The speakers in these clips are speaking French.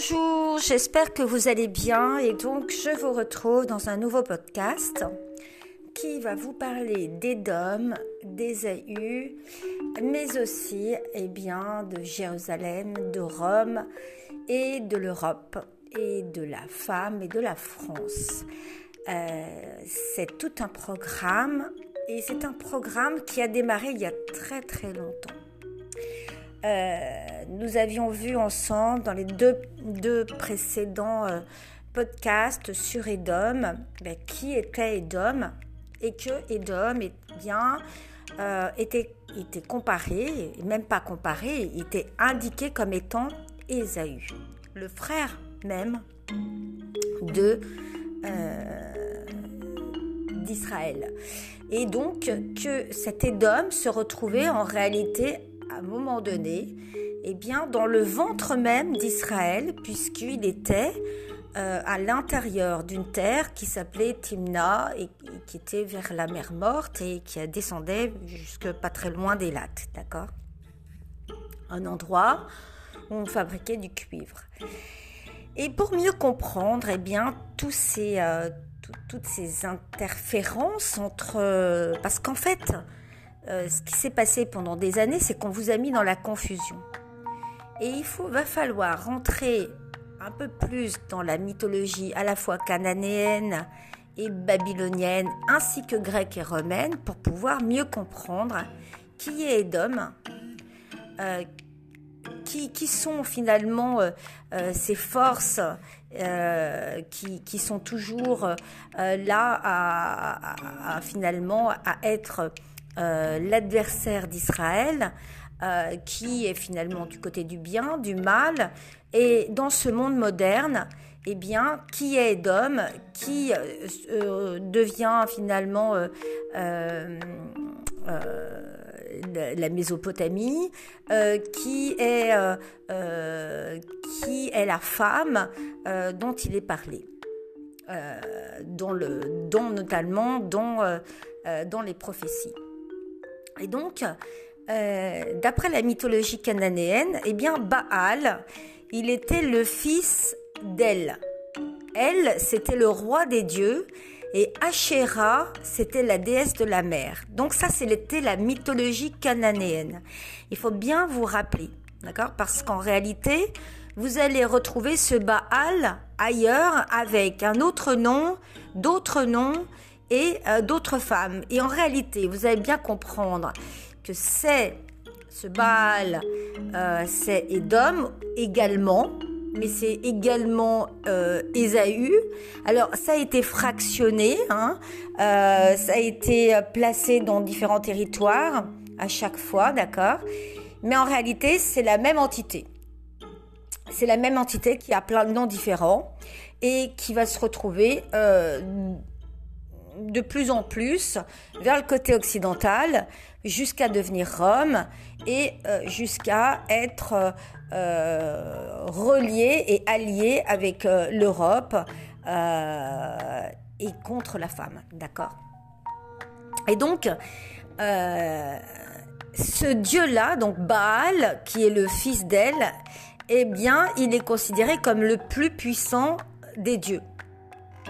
Bonjour, j'espère que vous allez bien et donc je vous retrouve dans un nouveau podcast qui va vous parler des DOM, des AU, mais aussi eh bien, de Jérusalem, de Rome et de l'Europe et de la femme et de la France. Euh, c'est tout un programme et c'est un programme qui a démarré il y a très très longtemps. Euh, nous avions vu ensemble dans les deux, précédents euh, podcasts sur Edom ben, qui était Edom et que Edom bien, euh, était, comparé, même pas comparé, était indiqué comme étant Ésaü, le frère même de d'Israël. Et donc que cet Édom se retrouvait en réalité à un moment donné, eh bien, dans le ventre même d'Israël, puisqu'il était euh, à l'intérieur d'une terre qui s'appelait Timna et, qui était vers la mer Morte et qui descendait jusque pas très loin des lattes, d'accord? Un endroit où on fabriquait du cuivre. Et pour mieux comprendre, eh bien, tous ces, euh, toutes ces interférences entre... Euh, parce qu'en fait, euh, ce qui s'est passé pendant des années, c'est qu'on vous a mis dans la confusion. Et il faut, va falloir rentrer un peu plus dans la mythologie à la fois cananéenne et babylonienne, ainsi que grecque et romaine, pour pouvoir mieux comprendre qui est Edom, euh, qui, qui, sont finalement euh, ces forces qui, qui, sont toujours là à, finalement à être l'adversaire d'Israël, euh, qui est finalement du côté du bien, du mal, et dans ce monde moderne, eh bien, qui est Edom, qui euh, devient finalement la Mésopotamie, qui est la femme dont il est parlé. dont, notamment dans les prophéties. Et donc, euh, d'après la mythologie cananéenne, eh bien, Baal, il était le fils d'El. El, c'était le roi des dieux, et Asherah, c'était la déesse de la mer. Donc ça, c'était la mythologie cananéenne. Il faut bien vous rappeler, d'accord? Parce qu'en réalité, vous allez retrouver ce Baal ailleurs avec un autre nom, d'autres noms, et euh, d'autres femmes. Et en réalité, vous allez bien comprendre que c'est ce Baal, euh, c'est Edom également, mais c'est également euh. Alors ça a été fractionné, hein, euh, ça a été placé dans différents territoires à chaque fois, d'accord? Mais en réalité, c'est la même entité. C'est la même entité qui a plein de noms différents et qui va se retrouver de plus en plus vers le côté occidental jusqu'à devenir Rome et euh, jusqu'à être euh, relié et allié avec euh, l'Europe et contre la femme, d'accord? Et donc, ce dieu-là, donc Baal, qui est le fils d'elle, eh bien, il est considéré comme le plus puissant des dieux.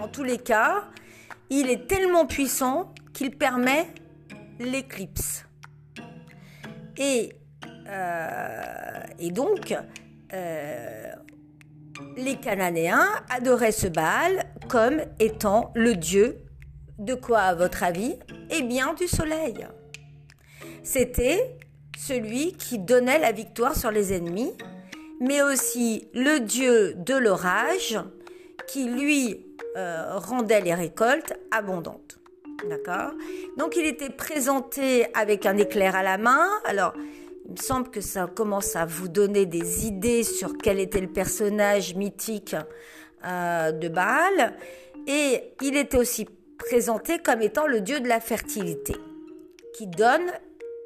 En tous les cas, il est tellement puissant qu'il permet l'éclipse. Et, euh, donc, euh, les Cananéens adoraient ce Baal comme étant le dieu de quoi, à votre avis? Eh bien, du soleil. C'était celui qui donnait la victoire sur les ennemis, mais aussi le dieu de l'orage, qui lui euh, rendait les récoltes abondantes. D'accord? Donc il était présenté avec un éclair à la main. Alors, il me semble que ça commence à vous donner des idées sur quel était le personnage mythique euh, de Baal. Et il était aussi présenté comme étant le dieu de la fertilité, qui donne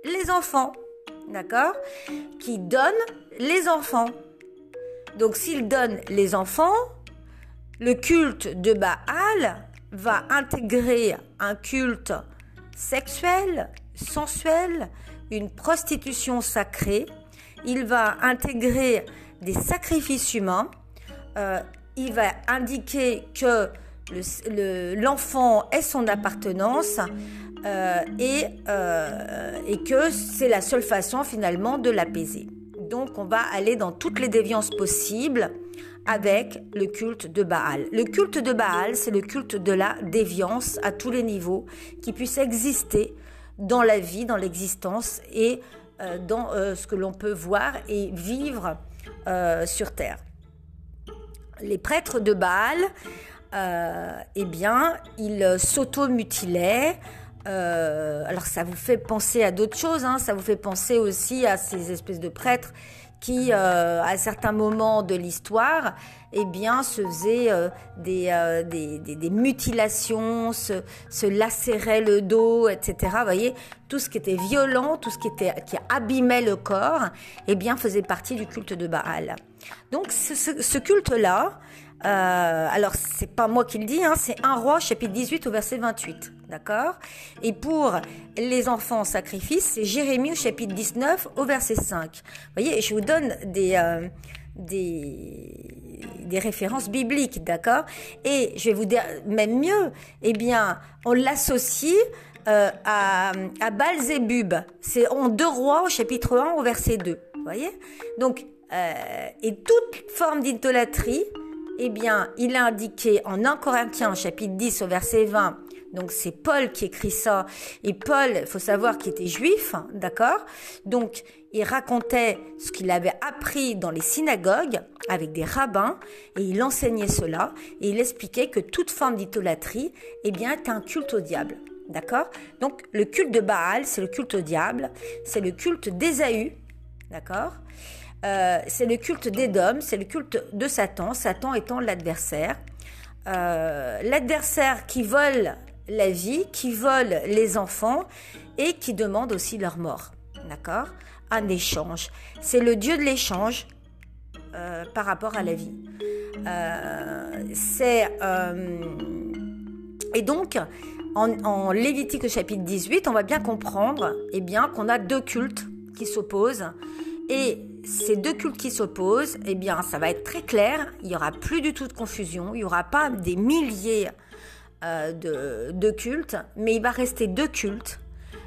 les enfants. D'accord? Qui donne les enfants. Donc s'il donne les enfants, le culte de Baal va intégrer un culte sexuel, sensuel, une prostitution sacrée. Il va intégrer des sacrifices humains, il va indiquer que l'enfant est son appartenance et, et que c'est la seule façon finalement de l'apaiser. Donc on va aller dans toutes les déviances possibles avec le culte de Baal. Le culte de Baal, c'est le culte de la déviance à tous les niveaux qui puisse exister dans la vie, dans l'existence et euh, dans euh, ce que l'on peut voir et vivre euh, sur terre. Les prêtres de Baal, eh bien, ils s'automutilaient. alors ça vous fait penser à d'autres choses, hein. ça vous fait penser aussi à ces espèces de prêtres qui, euh, à certains moments de l'histoire, eh bien, se faisait euh, euh, des, des, mutilations, se, se lacérait le dos, etc. Vous voyez, tout ce qui était violent, tout ce qui, était, qui abîmait le corps, eh bien, faisait partie du culte de Baal. Donc, ce, ce culte-là, euh, alors, c'est pas moi qui le dis, hein, c'est un roi, chapitre 18 au verset 28. D'accord? Et pour les enfants en sacrifice, c'est Jérémie au chapitre 19 au verset 5. Vous voyez, je vous donne des, euh, des, des références bibliques, d'accord? Et je vais vous dire même mieux, eh bien, on l'associe euh, à, à Balzébub. C'est en deux rois au chapitre 1 au verset 2. Vous voyez? Donc, euh, et toute forme d'idolâtrie, eh bien, il a indiqué en 1 Corinthiens chapitre 10 au verset 20, donc c'est Paul qui écrit ça, et Paul, il faut savoir qu'il était juif, d'accord? Donc il racontait ce qu'il avait appris dans les synagogues avec des rabbins, et il enseignait cela, et il expliquait que toute forme d'idolâtrie, eh bien, est un culte au diable. D'accord? Donc le culte de Baal, c'est le culte au diable, c'est le culte d'Ésaü, d'accord? Euh, c'est le culte d'Édom, c'est le culte de Satan, Satan étant l'adversaire. Euh, l'adversaire qui vole la vie, qui vole les enfants et qui demande aussi leur mort. D'accord? Un échange. C'est le Dieu de l'échange euh, par rapport à la vie. c'est. et donc, en, en Lévitique chapitre 18, on va bien comprendre eh bien, qu'on a deux cultes qui s'opposent. Et ces deux cultes qui s'opposent, eh bien, ça va être très clair. Il n'y aura plus du tout de confusion. Il n'y aura pas des milliers euh, de, cultes, mais il va rester deux cultes.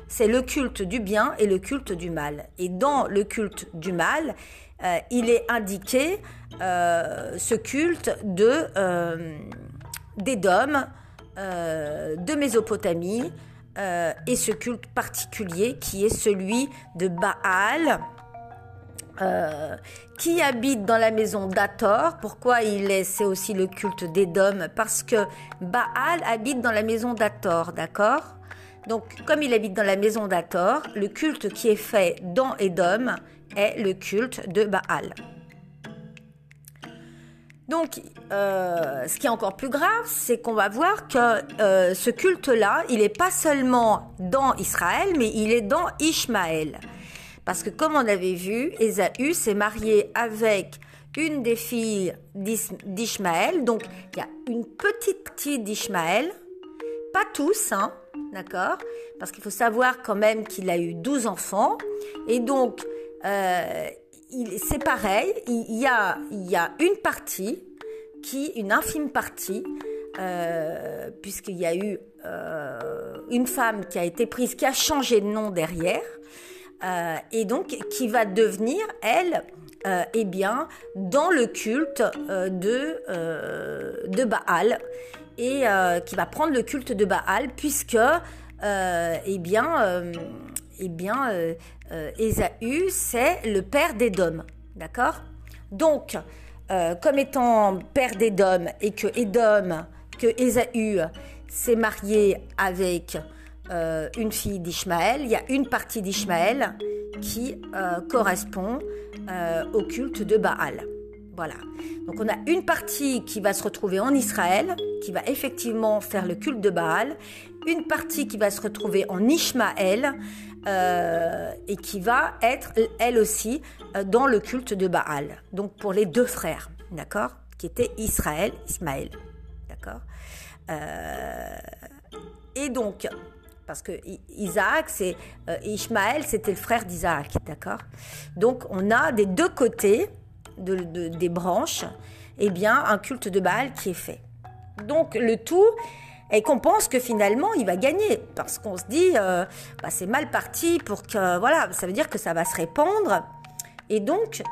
C'est le culte du bien et le culte du mal. Et dans le culte du mal, euh, il est indiqué euh, ce culte de d'Édom, de Mésopotamie, et ce culte particulier qui est celui de Baal euh, qui habite dans la maison d'Ator. Pourquoi il est C'est aussi le culte d'Édom, parce que Baal habite dans la maison d'Ator, d'accord? Donc, comme il habite dans la maison d'Ator, le culte qui est fait dans Édom est le culte de Baal. Donc, euh, ce qui est encore plus grave, c'est qu'on va voir que euh, ce culte-là, il n'est pas seulement dans Israël, mais il est dans Ishmaël. Parce que comme on avait vu, Ésaü s'est marié avec une des filles d'Ishmaël. Donc il y a une petite fille d'Ishmaël, pas tous, hein, d'accord? Parce qu'il faut savoir quand même qu'il a eu 12 enfants. Et donc, euh, c'est pareil, il y, a, il y a une partie, qui, une infime partie, euh, puisqu'il y a eu euh, une femme qui a été prise, qui a changé de nom derrière. Euh, et donc qui va devenir, elle, euh, eh bien, dans le culte euh, de, Baal, et qui va prendre le culte de Baal, puisque, eh bien, eh bien Ésaü, c'est le père d'Édom, d'accord? Donc, comme étant père d'Édom, et que Édom, que Ésaü s'est marié avec euh, une fille d'Ishmaël, il y a une partie d'Ishmaël qui euh, correspond euh, au culte de Baal. Voilà. Donc on a une partie qui va se retrouver en Israël, qui va effectivement faire le culte de Baal, une partie qui va se retrouver en Ishmaël et qui va être elle aussi dans le culte de Baal. Donc pour les deux frères, d'accord, qui étaient Israël, Ismaël, d'accord. et donc parce que Isaac, c'est euh, Ishmaël, c'était le frère d'Isaac, d'accord? Donc on a des deux côtés de, des branches, eh bien, un culte de Baal qui est fait. Donc, le tout est qu'on pense que finalement, il va gagner, parce qu'on se dit, euh, bah, c'est mal parti pour que, voilà, ça veut dire que ça va se répandre. Et donc,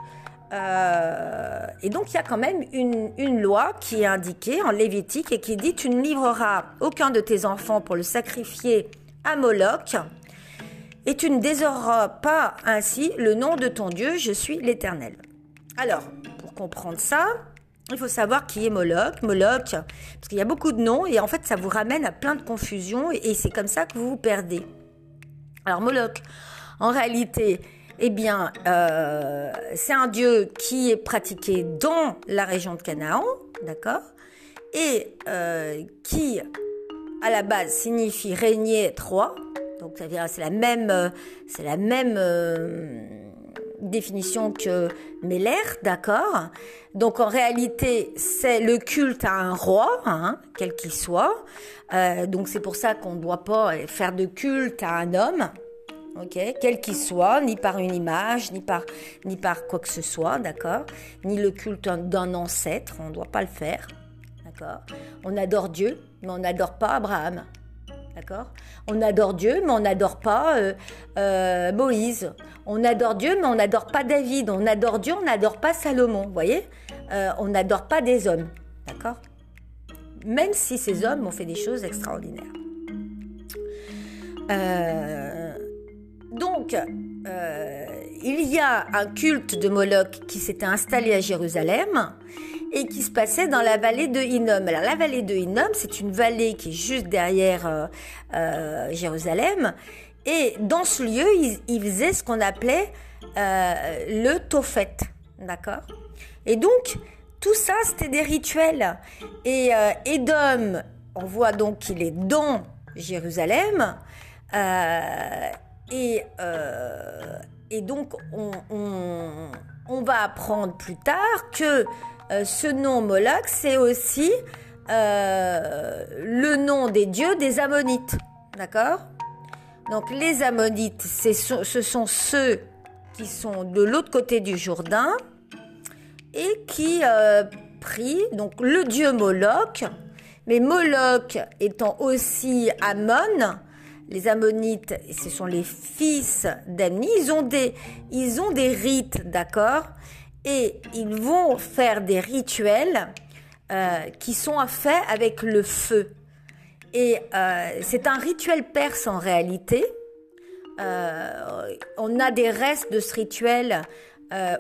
euh, et donc, il y a quand même une, une, loi qui est indiquée en Lévitique et qui dit Tu ne livreras aucun de tes enfants pour le sacrifier à Moloch, et tu ne désoreras pas ainsi le nom de ton Dieu, je suis l'Éternel. Alors, pour comprendre ça, il faut savoir qui est Moloch. Moloch, parce qu'il y a beaucoup de noms et en fait, ça vous ramène à plein de confusions et, c'est comme ça que vous vous perdez. Alors, Moloch, en réalité, eh bien, euh, c'est un dieu qui est pratiqué dans la région de Canaan, d'accord? Et euh, qui, à la base, signifie régner, roi. Donc, c'est la même, c'est la même euh, définition que Meller, d'accord? Donc, en réalité, c'est le culte à un roi, hein, quel qu'il soit. Euh, donc, c'est pour ça qu'on ne doit pas faire de culte à un homme, quel qu'il soit, ni par une image, ni par, ni par quoi que ce soit, d'accord? Ni le culte d'un ancêtre, on ne doit pas le faire, d'accord? On adore Dieu, mais on n'adore pas Abraham, d'accord? On adore Dieu, mais on n'adore pas euh, euh, Moïse. On adore Dieu, mais on n'adore pas David. On adore Dieu, on n'adore pas Salomon, vous voyez? Euh, On n'adore pas des hommes, d'accord? Même si ces hommes ont fait des choses extraordinaires. Donc, il y a un culte de Moloch qui s'était installé à Jérusalem et qui se passait dans la vallée de Hinnom. Alors la vallée de Hinnom, c'est une vallée qui est juste derrière euh, euh, Jérusalem. Et dans ce lieu, ils, faisaient ce qu'on appelait le Tophet. D'accord? Et donc, tout ça, c'était des rituels. Et Edom, on voit donc qu'il est dans Jérusalem. Et, euh, et donc, on, on, on, va apprendre plus tard que euh, ce nom Moloch, c'est aussi euh, le nom des dieux des Ammonites. D'accord? Donc, les Ammonites, ce sont ceux qui sont de l'autre côté du Jourdain et qui euh, prient donc le dieu Moloch. Mais Moloch étant aussi Ammon, les Ammonites, ce sont les fils d'Amni, ils des, ils ont des rites, d'accord? Et ils vont faire des rituels euh, qui sont faits avec le feu. Et euh, c'est un rituel perse en réalité. Euh, on a des restes de ce rituel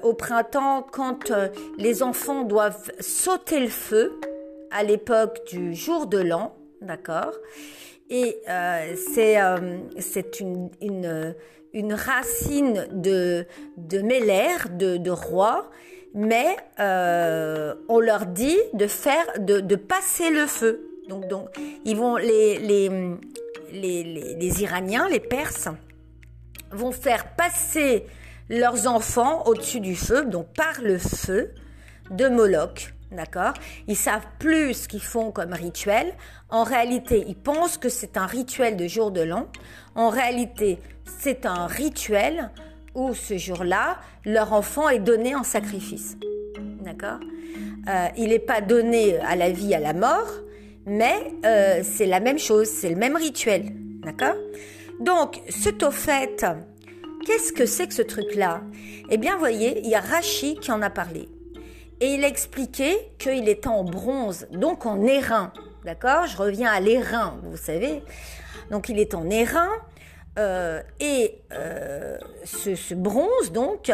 au printemps quand les enfants doivent sauter le feu à l'époque du jour de l'an, d'accord? Et c'est une, une, racine de, de de, de roi, mais euh, on leur dit de faire, de, de passer le feu. Donc, donc ils vont, les, les, les, les, les Iraniens, les Perses, vont faire passer leurs enfants au-dessus du feu, donc par le feu de Moloch. D'accord? Ils savent plus ce qu'ils font comme rituel. En réalité, ils pensent que c'est un rituel de jour de l'an. En réalité, c'est un rituel où ce jour-là, leur enfant est donné en sacrifice. D'accord? Euh, Il n'est pas donné à la vie, à la mort, mais euh, c'est la même chose, c'est le même rituel. D'accord? Donc, ce fait, qu'est-ce que c'est que ce truc-là? Eh bien, voyez, il y a Rachi qui en a parlé. Et il expliquait qu'il était en bronze, donc en airain. D'accord? Je reviens à l'airain, vous savez. Donc il est en airain. Euh, et euh, ce, bronze, donc,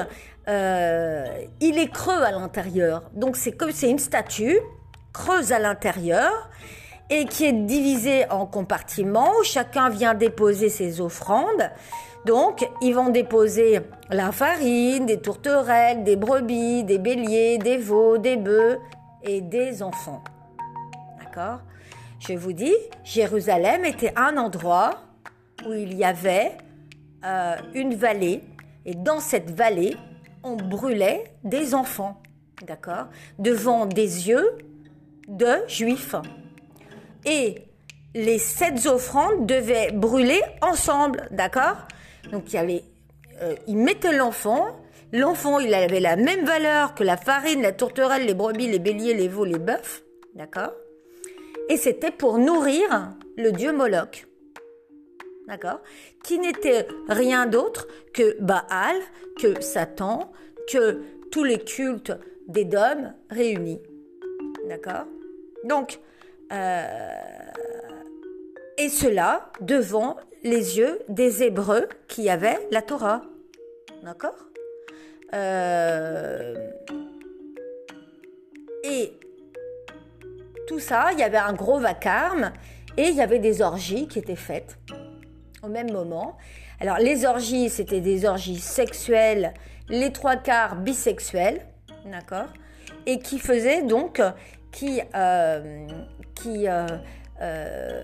euh, il est creux à l'intérieur. Donc c'est comme c'est une statue creuse à l'intérieur et qui est divisée en compartiments où chacun vient déposer ses offrandes. Donc, ils vont déposer la farine, des tourterelles, des brebis, des béliers, des veaux, des bœufs et des enfants. D'accord? Je vous dis, Jérusalem était un endroit où il y avait euh, une vallée et dans cette vallée, on brûlait des enfants. D'accord Devant des yeux de juifs. Et les sept offrandes devaient brûler ensemble, d'accord donc il y avait, euh, il mettait l'enfant, L'enfant, il avait la même valeur que la farine, la tourterelle, les brebis, les béliers, les veaux, les bœufs. D'accord Et c'était pour nourrir le dieu Moloch. D'accord Qui n'était rien d'autre que Baal, que Satan, que tous les cultes des dômes réunis. D'accord Donc, euh, et cela devant les yeux des Hébreux qui avaient la Torah. D'accord euh, Et tout ça, il y avait un gros vacarme et il y avait des orgies qui étaient faites au même moment. Alors les orgies, c'était des orgies sexuelles, les trois quarts bisexuelles, d'accord Et qui faisaient donc, qui, euh, qui, euh, euh,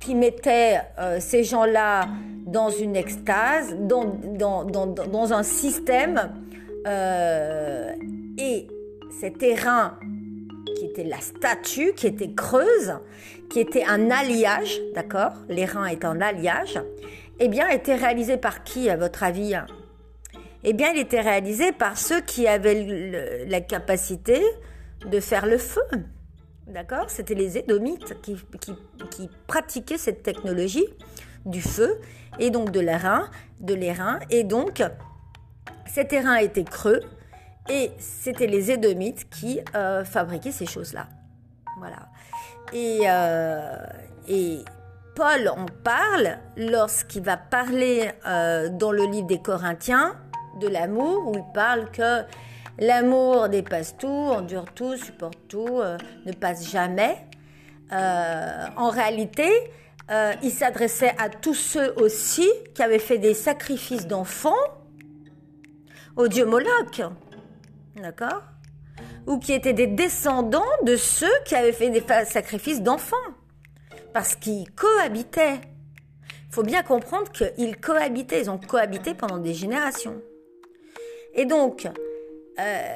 qui mettaient ces gens-là dans une extase, dans, dans, dans, dans un système, et ces terrains qui était la statue, qui était creuse, qui était un alliage, d'accord Les reins étant un alliage, eh bien, était réalisé par qui, à votre avis Eh bien, il était réalisé par ceux qui avaient la capacité de faire le feu. D'accord? C'était les Édomites qui, pratiquaient cette technologie du feu et donc de l'airain, de l'airain. Et donc, cet airain était creux et c'était les Édomites qui euh, fabriquaient ces choses-là. Voilà. Et, euh, et Paul en parle lorsqu'il va parler euh, dans le livre des Corinthiens de l'amour, où il parle que l'amour dépasse tout, endure tout, supporte tout, ne passe jamais. en réalité, il s'adressait à tous ceux aussi qui avaient fait des sacrifices d'enfants au dieu Moloch d'accord? Ou qui étaient des descendants de ceux qui avaient fait des sacrifices d'enfants, parce qu'ils cohabitaient. Il faut bien comprendre qu'ils cohabitaient, ils ont cohabité pendant des générations. Et donc, euh,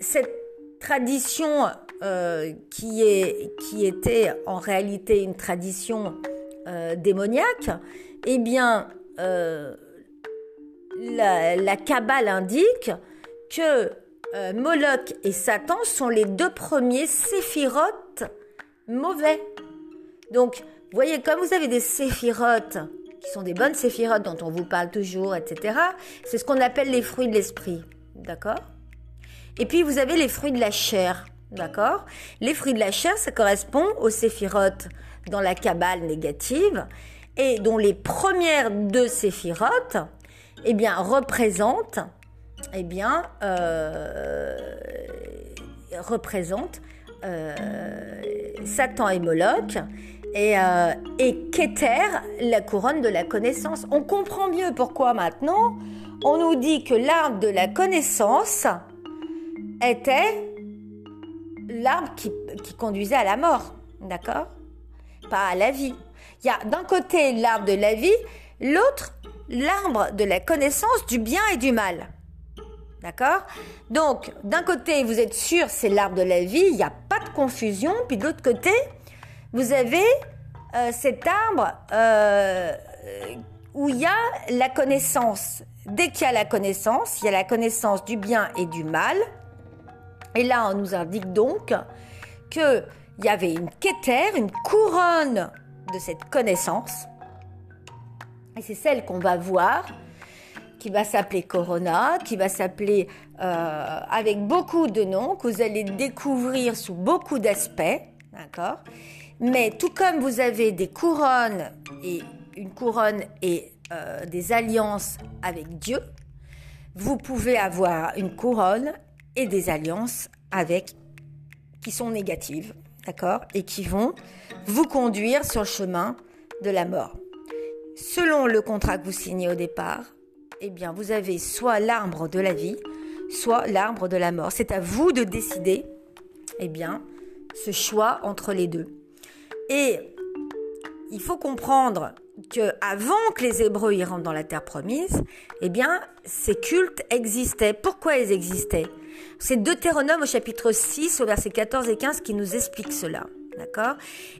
cette tradition euh, qui, est, qui était en réalité une tradition euh, démoniaque, eh bien, la, la Kabbale indique que euh, Moloch et Satan sont les deux premiers séphirotes mauvais. Donc, vous voyez, comme vous avez des séphirotes qui sont des bonnes séphirotes dont on vous parle toujours, etc., c'est ce qu'on appelle les fruits de l'esprit. D'accord? Et puis, vous avez les fruits de la chair. D'accord? Les fruits de la chair, ça correspond aux séphirotes dans la cabale négative et dont les premières deux séphirotes, eh bien, représentent eh bien, euh, représente euh, Satan et Moloch et, euh, la couronne de la connaissance. On comprend mieux pourquoi maintenant on nous dit que l'arbre de la connaissance était l'arbre qui, qui conduisait à la mort, d'accord? Pas à la vie. Il y a d'un côté l'arbre de la vie, l'autre l'arbre de la connaissance du bien et du mal. D'accord? Donc, d'un côté, vous êtes sûr, c'est l'arbre de la vie, il n'y a pas de confusion. Puis de l'autre côté, vous avez euh, cet arbre euh, où il y a la connaissance. Dès qu'il y a la connaissance, il y a la connaissance du bien et du mal. Et là, on nous indique donc qu'il y avait une quétère, une couronne de cette connaissance. Et c'est celle qu'on va voir qui va s'appeler Corona, qui va s'appeler euh, avec beaucoup de noms que vous allez découvrir sous beaucoup d'aspects, d'accord? Mais tout comme vous avez des couronnes et une couronne et euh, des alliances avec Dieu, vous pouvez avoir une couronne et des alliances avec qui sont négatives, d'accord? Et qui vont vous conduire sur le chemin de la mort. Selon le contrat que vous signez au départ, eh bien, vous avez soit l'arbre de la vie, soit l'arbre de la mort. C'est à vous de décider, eh bien, ce choix entre les deux. Et il faut comprendre que avant que les Hébreux y rentrent dans la terre promise, eh bien, ces cultes existaient. Pourquoi ils existaient? C'est Deutéronome au chapitre 6, au verset 14 et 15 qui nous explique cela. D'accord?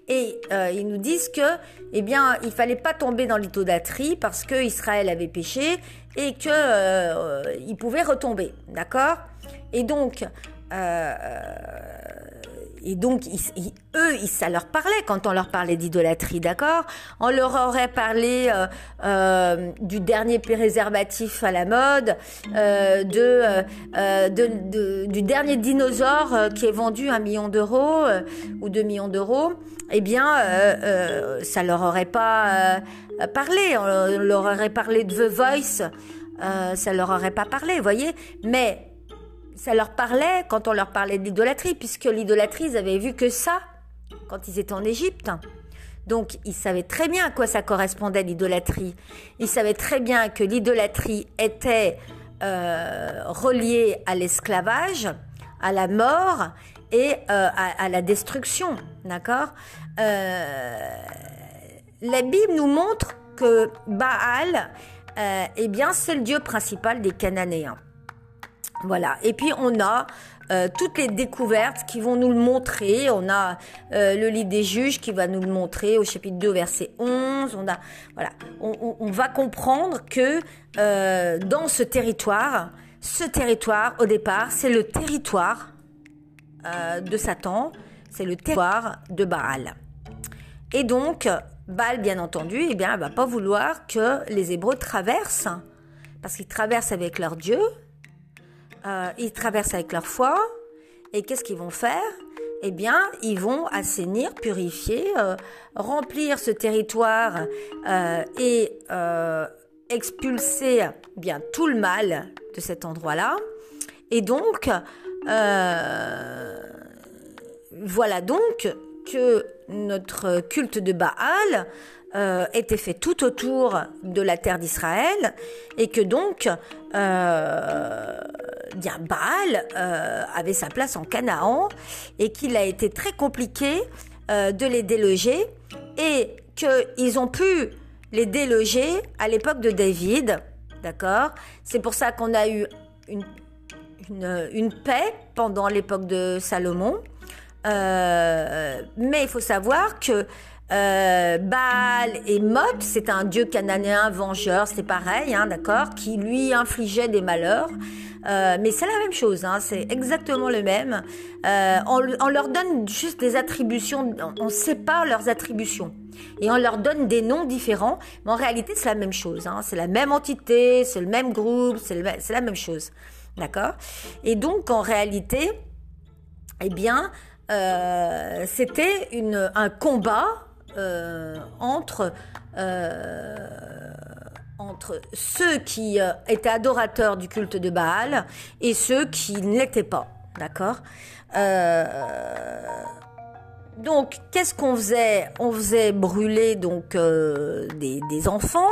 Et ils nous disent que, eh bien, il fallait pas tomber dans l'idolâtrie parce que Israël avait péché et que il pouvait retomber. D'accord? Et donc, et donc, eux, ça leur parlait quand on leur parlait d'idolâtrie, d'accord? On leur aurait parlé euh, euh, du dernier préservatif à la mode, euh, de, du dernier dinosaure qui est vendu un million d'euros ou deux millions d'euros. Eh bien, ça leur aurait pas parlé. On leur aurait parlé de The Voice. ça leur aurait pas parlé, voyez? Mais ça leur parlait quand on leur parlait d'idolâtrie, puisque l'idolâtrie, ils avaient vu que ça quand ils étaient en Égypte. Donc, ils savaient très bien à quoi ça correspondait l'idolâtrie. Ils savaient très bien que l'idolâtrie était euh, reliée à l'esclavage, à la mort et euh, à, la destruction. D'accord? Euh, La Bible nous montre que Baal, eh bien, c'est le dieu principal des Cananéens. Voilà. Et puis on a euh, toutes les découvertes qui vont nous le montrer. On a euh, le livre des juges qui va nous le montrer au chapitre 2, verset 11. On a, voilà, on, va comprendre que euh, dans ce territoire, ce territoire, au départ, c'est le territoire de Satan, c'est le territoire de Baal. Et donc, Baal, bien entendu, eh bien, va pas vouloir que les Hébreux traversent, parce qu'ils traversent avec leur Dieu, euh, ils traversent avec leur foi. Et qu'est-ce qu'ils vont faire? Eh bien, ils vont assainir, purifier, euh, remplir ce territoire euh, et expulser bien tout le mal de cet endroit-là. Et donc, voilà donc que notre culte de Baal euh, était fait tout autour de la terre d'Israël et que donc euh, Baal euh, avait sa place en Canaan et qu'il a été très compliqué de les déloger et qu'ils ont pu les déloger à l'époque de David, d'accord? C'est pour ça qu'on a eu une, une, une paix pendant l'époque de Salomon. mais il faut savoir que euh, Baal et Mot, c'est un dieu cananéen vengeur, c'est pareil, hein, d'accord, qui lui infligeait des malheurs. Euh, mais c'est la même chose, hein, c'est exactement le même. Euh, on, leur donne juste des attributions, on sépare leurs attributions. Et on leur donne des noms différents, mais en réalité c'est la même chose. Hein, c'est la même entité, c'est le même groupe, c'est la même chose. D'accord Et donc en réalité, eh bien, c'était un combat euh, entre, euh, entre ceux qui euh, étaient adorateurs du culte de Baal et ceux qui ne l'étaient pas. D'accord? Donc, qu'est-ce qu'on faisait? On faisait brûler donc des, des, enfants,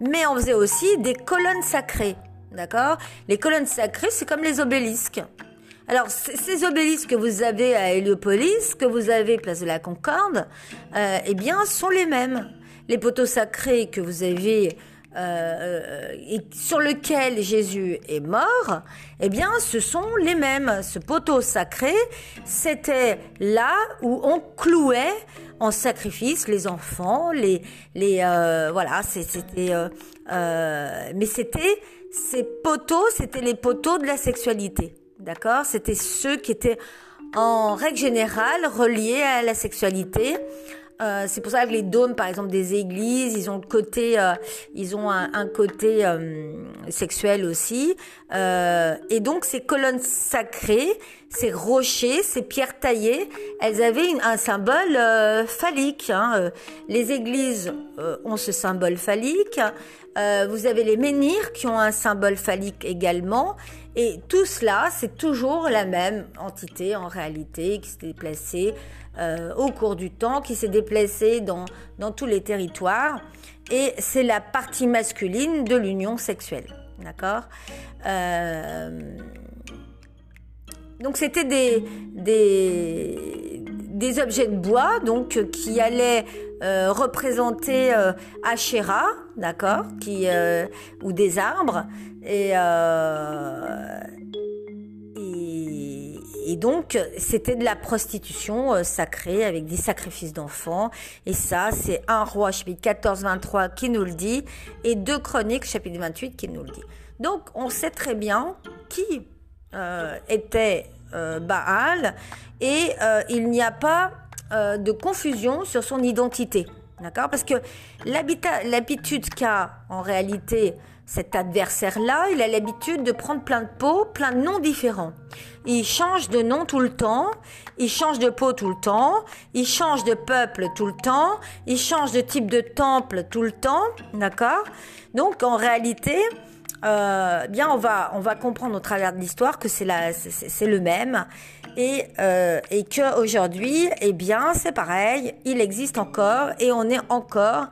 mais on faisait aussi des colonnes sacrées. D'accord? Les colonnes sacrées, c'est comme les obélisques. Alors, ces obélisques que vous avez à Héliopolis, que vous avez place de la Concorde, euh, eh bien, sont les mêmes. Les poteaux sacrés que vous avez euh, euh, et sur lequel Jésus est mort, eh bien, ce sont les mêmes. Ce poteau sacré, c'était là où on clouait en sacrifice les enfants, les, les, voilà, c'était, mais c'était ces poteaux, c'était les poteaux de la sexualité. D'accord? C'était ceux qui étaient en règle générale reliés à la sexualité. Euh, c'est pour ça que les dômes, par exemple, des églises, ils ont le côté, euh, ils ont un, côté euh, sexuel aussi. et donc ces colonnes sacrées, ces rochers, ces pierres taillées, elles avaient un symbole phallique. Hein. Les églises ont ce symbole phallique. vous avez les menhirs qui ont un symbole phallique également. Et tout cela, c'est toujours la même entité en réalité qui s'est déplacée euh, au cours du temps, qui s'est déplacée dans, dans tous les territoires. Et c'est la partie masculine de l'union sexuelle. D'accord? Euh, Donc c'était des, des, des, objets de bois donc, qui allaient euh, représenter euh, Asherah, d'accord, qui euh, ou des arbres et, et, et donc, c'était de la prostitution sacrée avec des sacrifices d'enfants. Et ça, c'est un roi chapitre 14, 23 qui nous le dit et deux chroniques chapitre 28 qui nous le dit. Donc, on sait très bien qui était Baal et il n'y a pas de confusion sur son identité. D'accord? Parce que l'habitude qu'a en réalité cet adversaire-là, il a l'habitude de prendre plein de peaux, plein de noms différents. Il change de nom tout le temps, il change de peau tout le temps, il change de peuple tout le temps, il change de type de temple tout le temps, d'accord? Donc en réalité, euh, bien on va on va comprendre au travers de l'histoire que c'est c'est le même et, euh, et que aujourd'hui, eh bien, c'est pareil, il existe encore et on est encore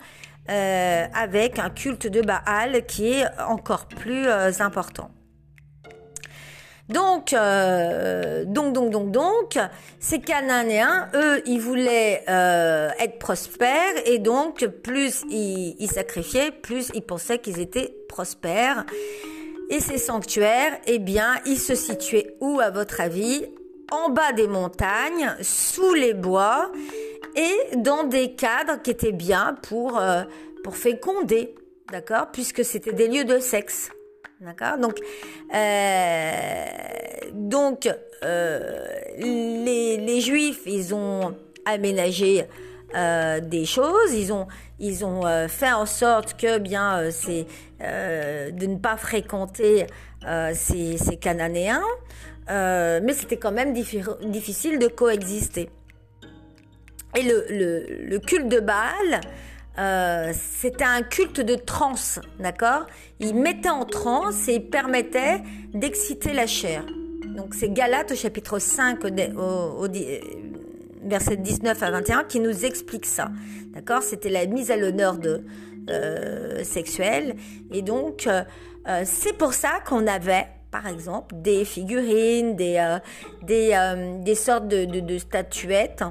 euh, avec un culte de Baal qui est encore plus euh, important. Donc, euh, donc, donc, donc, donc, ces Cananéens, eux, ils voulaient euh, être prospères et donc plus ils, ils sacrifiaient, plus ils pensaient qu'ils étaient prospères. Et ces sanctuaires, eh bien, ils se situaient où, à votre avis? En bas des montagnes, sous les bois et dans des cadres qui étaient bien pour, euh, pour féconder, d'accord? Puisque c'était des lieux de sexe, d'accord? Donc, euh, euh, les, Juifs, ils ont aménagé des choses, ils ont, fait en sorte que bien c'est de ne pas fréquenter ces, Cananéens. Euh, mais c'était quand même difficile de coexister. Et le, culte de Baal, euh, c'était un culte de transe, d'accord? Il mettait en transe et il permettait d'exciter la chair. Donc c'est Galate au chapitre 5, au, verset 19 à 21, qui nous explique ça, d'accord? C'était la mise à l'honneur de euh, sexuelle. Et donc, c'est pour ça qu'on avait par exemple, des figurines, des, euh, des, euh, des, sortes de, de, statuettes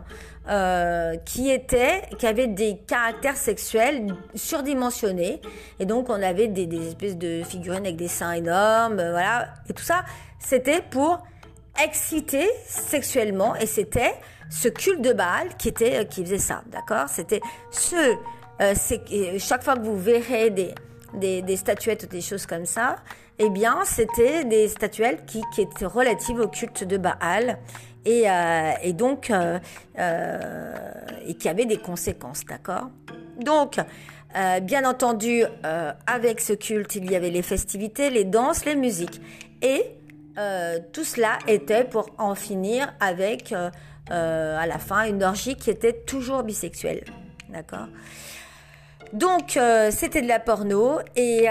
euh, qui étaient, qui avaient des caractères sexuels surdimensionnés. Et donc, on avait des, des espèces de figurines avec des seins énormes, voilà. Et tout ça, c'était pour exciter sexuellement. Et c'était ce culte de Baal qui était, qui faisait ça, d'accord? C'était ce, c'est chaque fois que vous verrez des, des, des statuettes ou des choses comme ça, eh bien, c'était des statuettes qui, étaient relatives au culte de Baal et, euh, donc euh, euh, et qui avaient des conséquences, d'accord? Donc, bien entendu, avec ce culte, il y avait les festivités, les danses, les musiques, et tout cela était pour en finir avec, à la fin, une orgie qui était toujours bisexuelle, d'accord? Donc c'était de la porno et,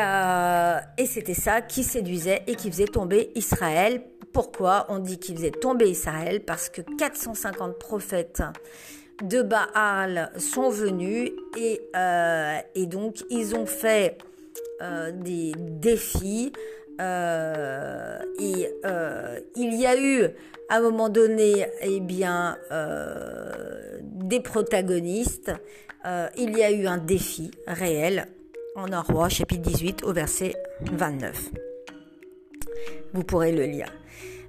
et c'était ça qui séduisait et qui faisait tomber Israël. Pourquoi on dit qu'il faisait tomber Israël Parce que 450 prophètes de Baal sont venus et, euh, donc ils ont fait des défis et il y a eu à un moment donné eh bien des protagonistes euh, il y a eu un défi réel en roi, chapitre 18, au verset 29. Vous pourrez le lire.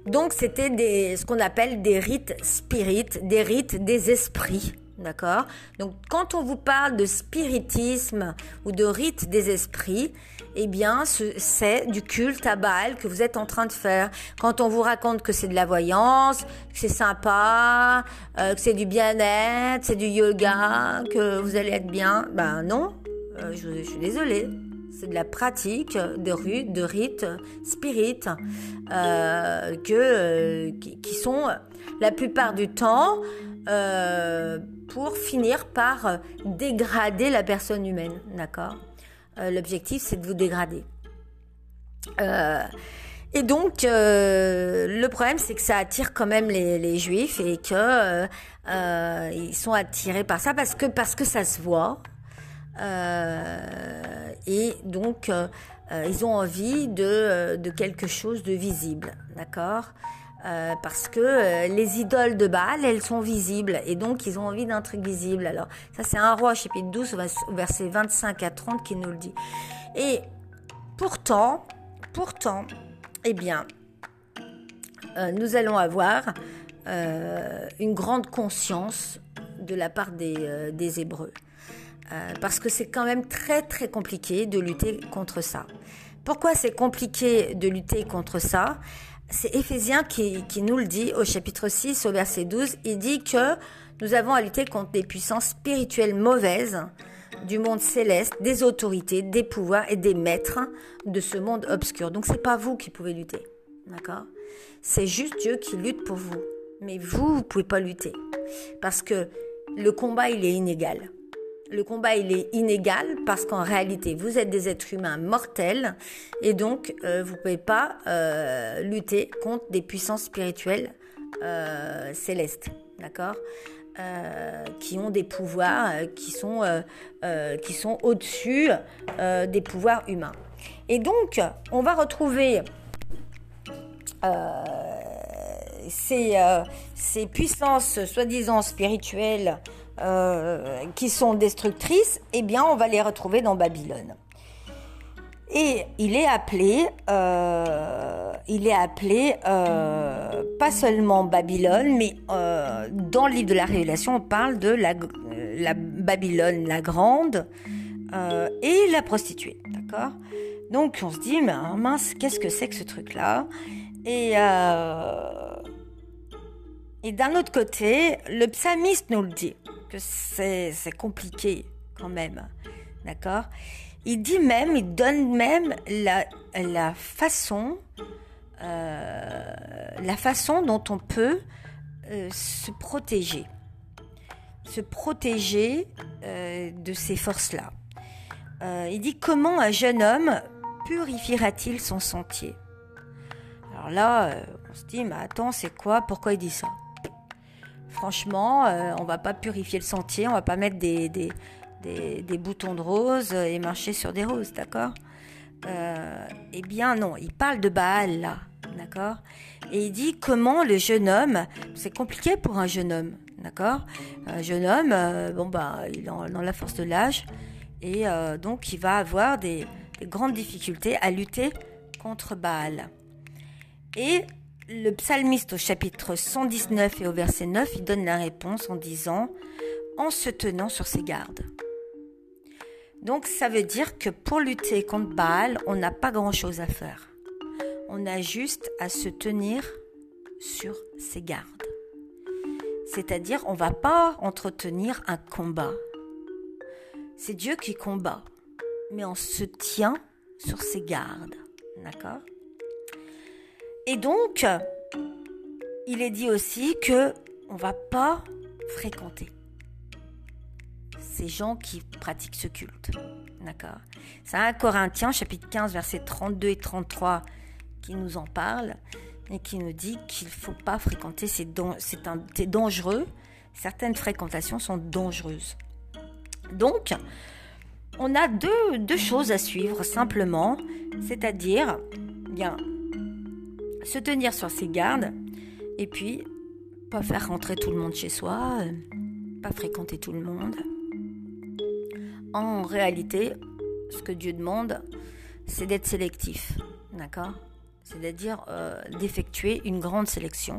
Donc c'était ce qu'on appelle des rites spirites, des rites des esprits. D'accord? Donc quand on vous parle de spiritisme ou de rite des esprits, eh bien, c'est du culte à Baal que vous êtes en train de faire. Quand on vous raconte que c'est de la voyance, que c'est sympa, euh, que c'est du bien-être, c'est du yoga, que vous allez être bien, ben non, euh, je, suis désolée. C'est de la pratique de, de rites spirites euh, que, qui, sont la plupart du temps pour finir par dégrader la personne humaine, d'accord? Euh, l'objectif, c'est de vous dégrader. Euh, et donc, euh, le problème, c'est que ça attire quand même les, juifs et que ils sont attirés par ça parce que parce que ça se voit. Et donc, ils ont envie de, de quelque chose de visible, d'accord? Euh, parce que euh, les idoles de Baal, elles sont visibles et donc ils ont envie d'un truc visible. Alors ça c'est un roi chapitre 12 verset 25 à 30 qui nous le dit. Et pourtant, pourtant, eh bien, euh, nous allons avoir une grande conscience de la part des Hébreux. Parce que c'est quand même très très compliqué de lutter contre ça. Pourquoi c'est compliqué de lutter contre ça? C'est Éphésiens qui, qui, nous le dit au chapitre 6, au verset 12. Il dit que nous avons à lutter contre des puissances spirituelles mauvaises du monde céleste, des autorités, des pouvoirs et des maîtres de ce monde obscur. Donc c'est pas vous qui pouvez lutter. D'accord? C'est juste Dieu qui lutte pour vous. Mais vous, vous pouvez pas lutter. Parce que le combat, il est inégal. Le combat, il est inégal parce qu'en réalité, vous êtes des êtres humains mortels et donc euh, vous pouvez pas euh, lutter contre des puissances spirituelles euh, célestes. D'accord qui ont des pouvoirs qui sont, qui sont au-dessus des pouvoirs humains. Et donc, on va retrouver ces, ces, puissances soi-disant spirituelles qui sont destructrices, eh bien, on va les retrouver dans Babylone. Et il est appelé, euh, il est appelé euh, pas seulement Babylone, mais euh, dans le livre de la Révélation, on parle de la, la Babylone la grande et la prostituée, d'accord? Donc on se dit, mais hein, mince, qu'est-ce que c'est que ce truc-là? Et et d'un autre côté, le psalmiste nous le dit que c'est compliqué quand même, d'accord? Il dit même, il donne même la, la façon, euh, la façon dont on peut euh, se protéger, se protéger euh, de ces forces-là. il dit comment un jeune homme purifiera-t-il son sentier? Alors là, on se dit, mais attends, c'est quoi? Pourquoi il dit ça? Franchement, on va pas purifier le sentier, on va pas mettre des, boutons de rose et marcher sur des roses, d'accord euh, Eh bien non, il parle de Baal là, d'accord Et il dit comment le jeune homme, c'est compliqué pour un jeune homme, d'accord Un jeune homme, euh, bon bah, il est dans la force de l'âge et euh, donc il va avoir des, des, grandes difficultés à lutter contre Baal. Et le psalmiste au chapitre 119 et au verset 9, il donne la réponse en disant en se tenant sur ses gardes. Donc ça veut dire que pour lutter contre Baal, on n'a pas grand-chose à faire. On a juste à se tenir sur ses gardes. C'est-à-dire, on va pas entretenir un combat. C'est Dieu qui combat, mais on se tient sur ses gardes. D'accord? Et donc, il est dit aussi que on va pas fréquenter ces gens qui pratiquent ce culte. D'accord? C'est un Corinthiens chapitre 15 versets 32 et 33 qui nous en parle et qui nous dit qu'il ne faut pas fréquenter, c'est dangereux. Certaines fréquentations sont dangereuses. Donc, on a deux, deux choses à suivre simplement, c'est-à-dire, bien, se tenir sur ses gardes et puis pas faire rentrer tout le monde chez soi, euh, pas fréquenter tout le monde, en réalité, ce que Dieu demande, c'est d'être sélectif. D'accord? C'est-à-dire euh, d'effectuer une grande sélection.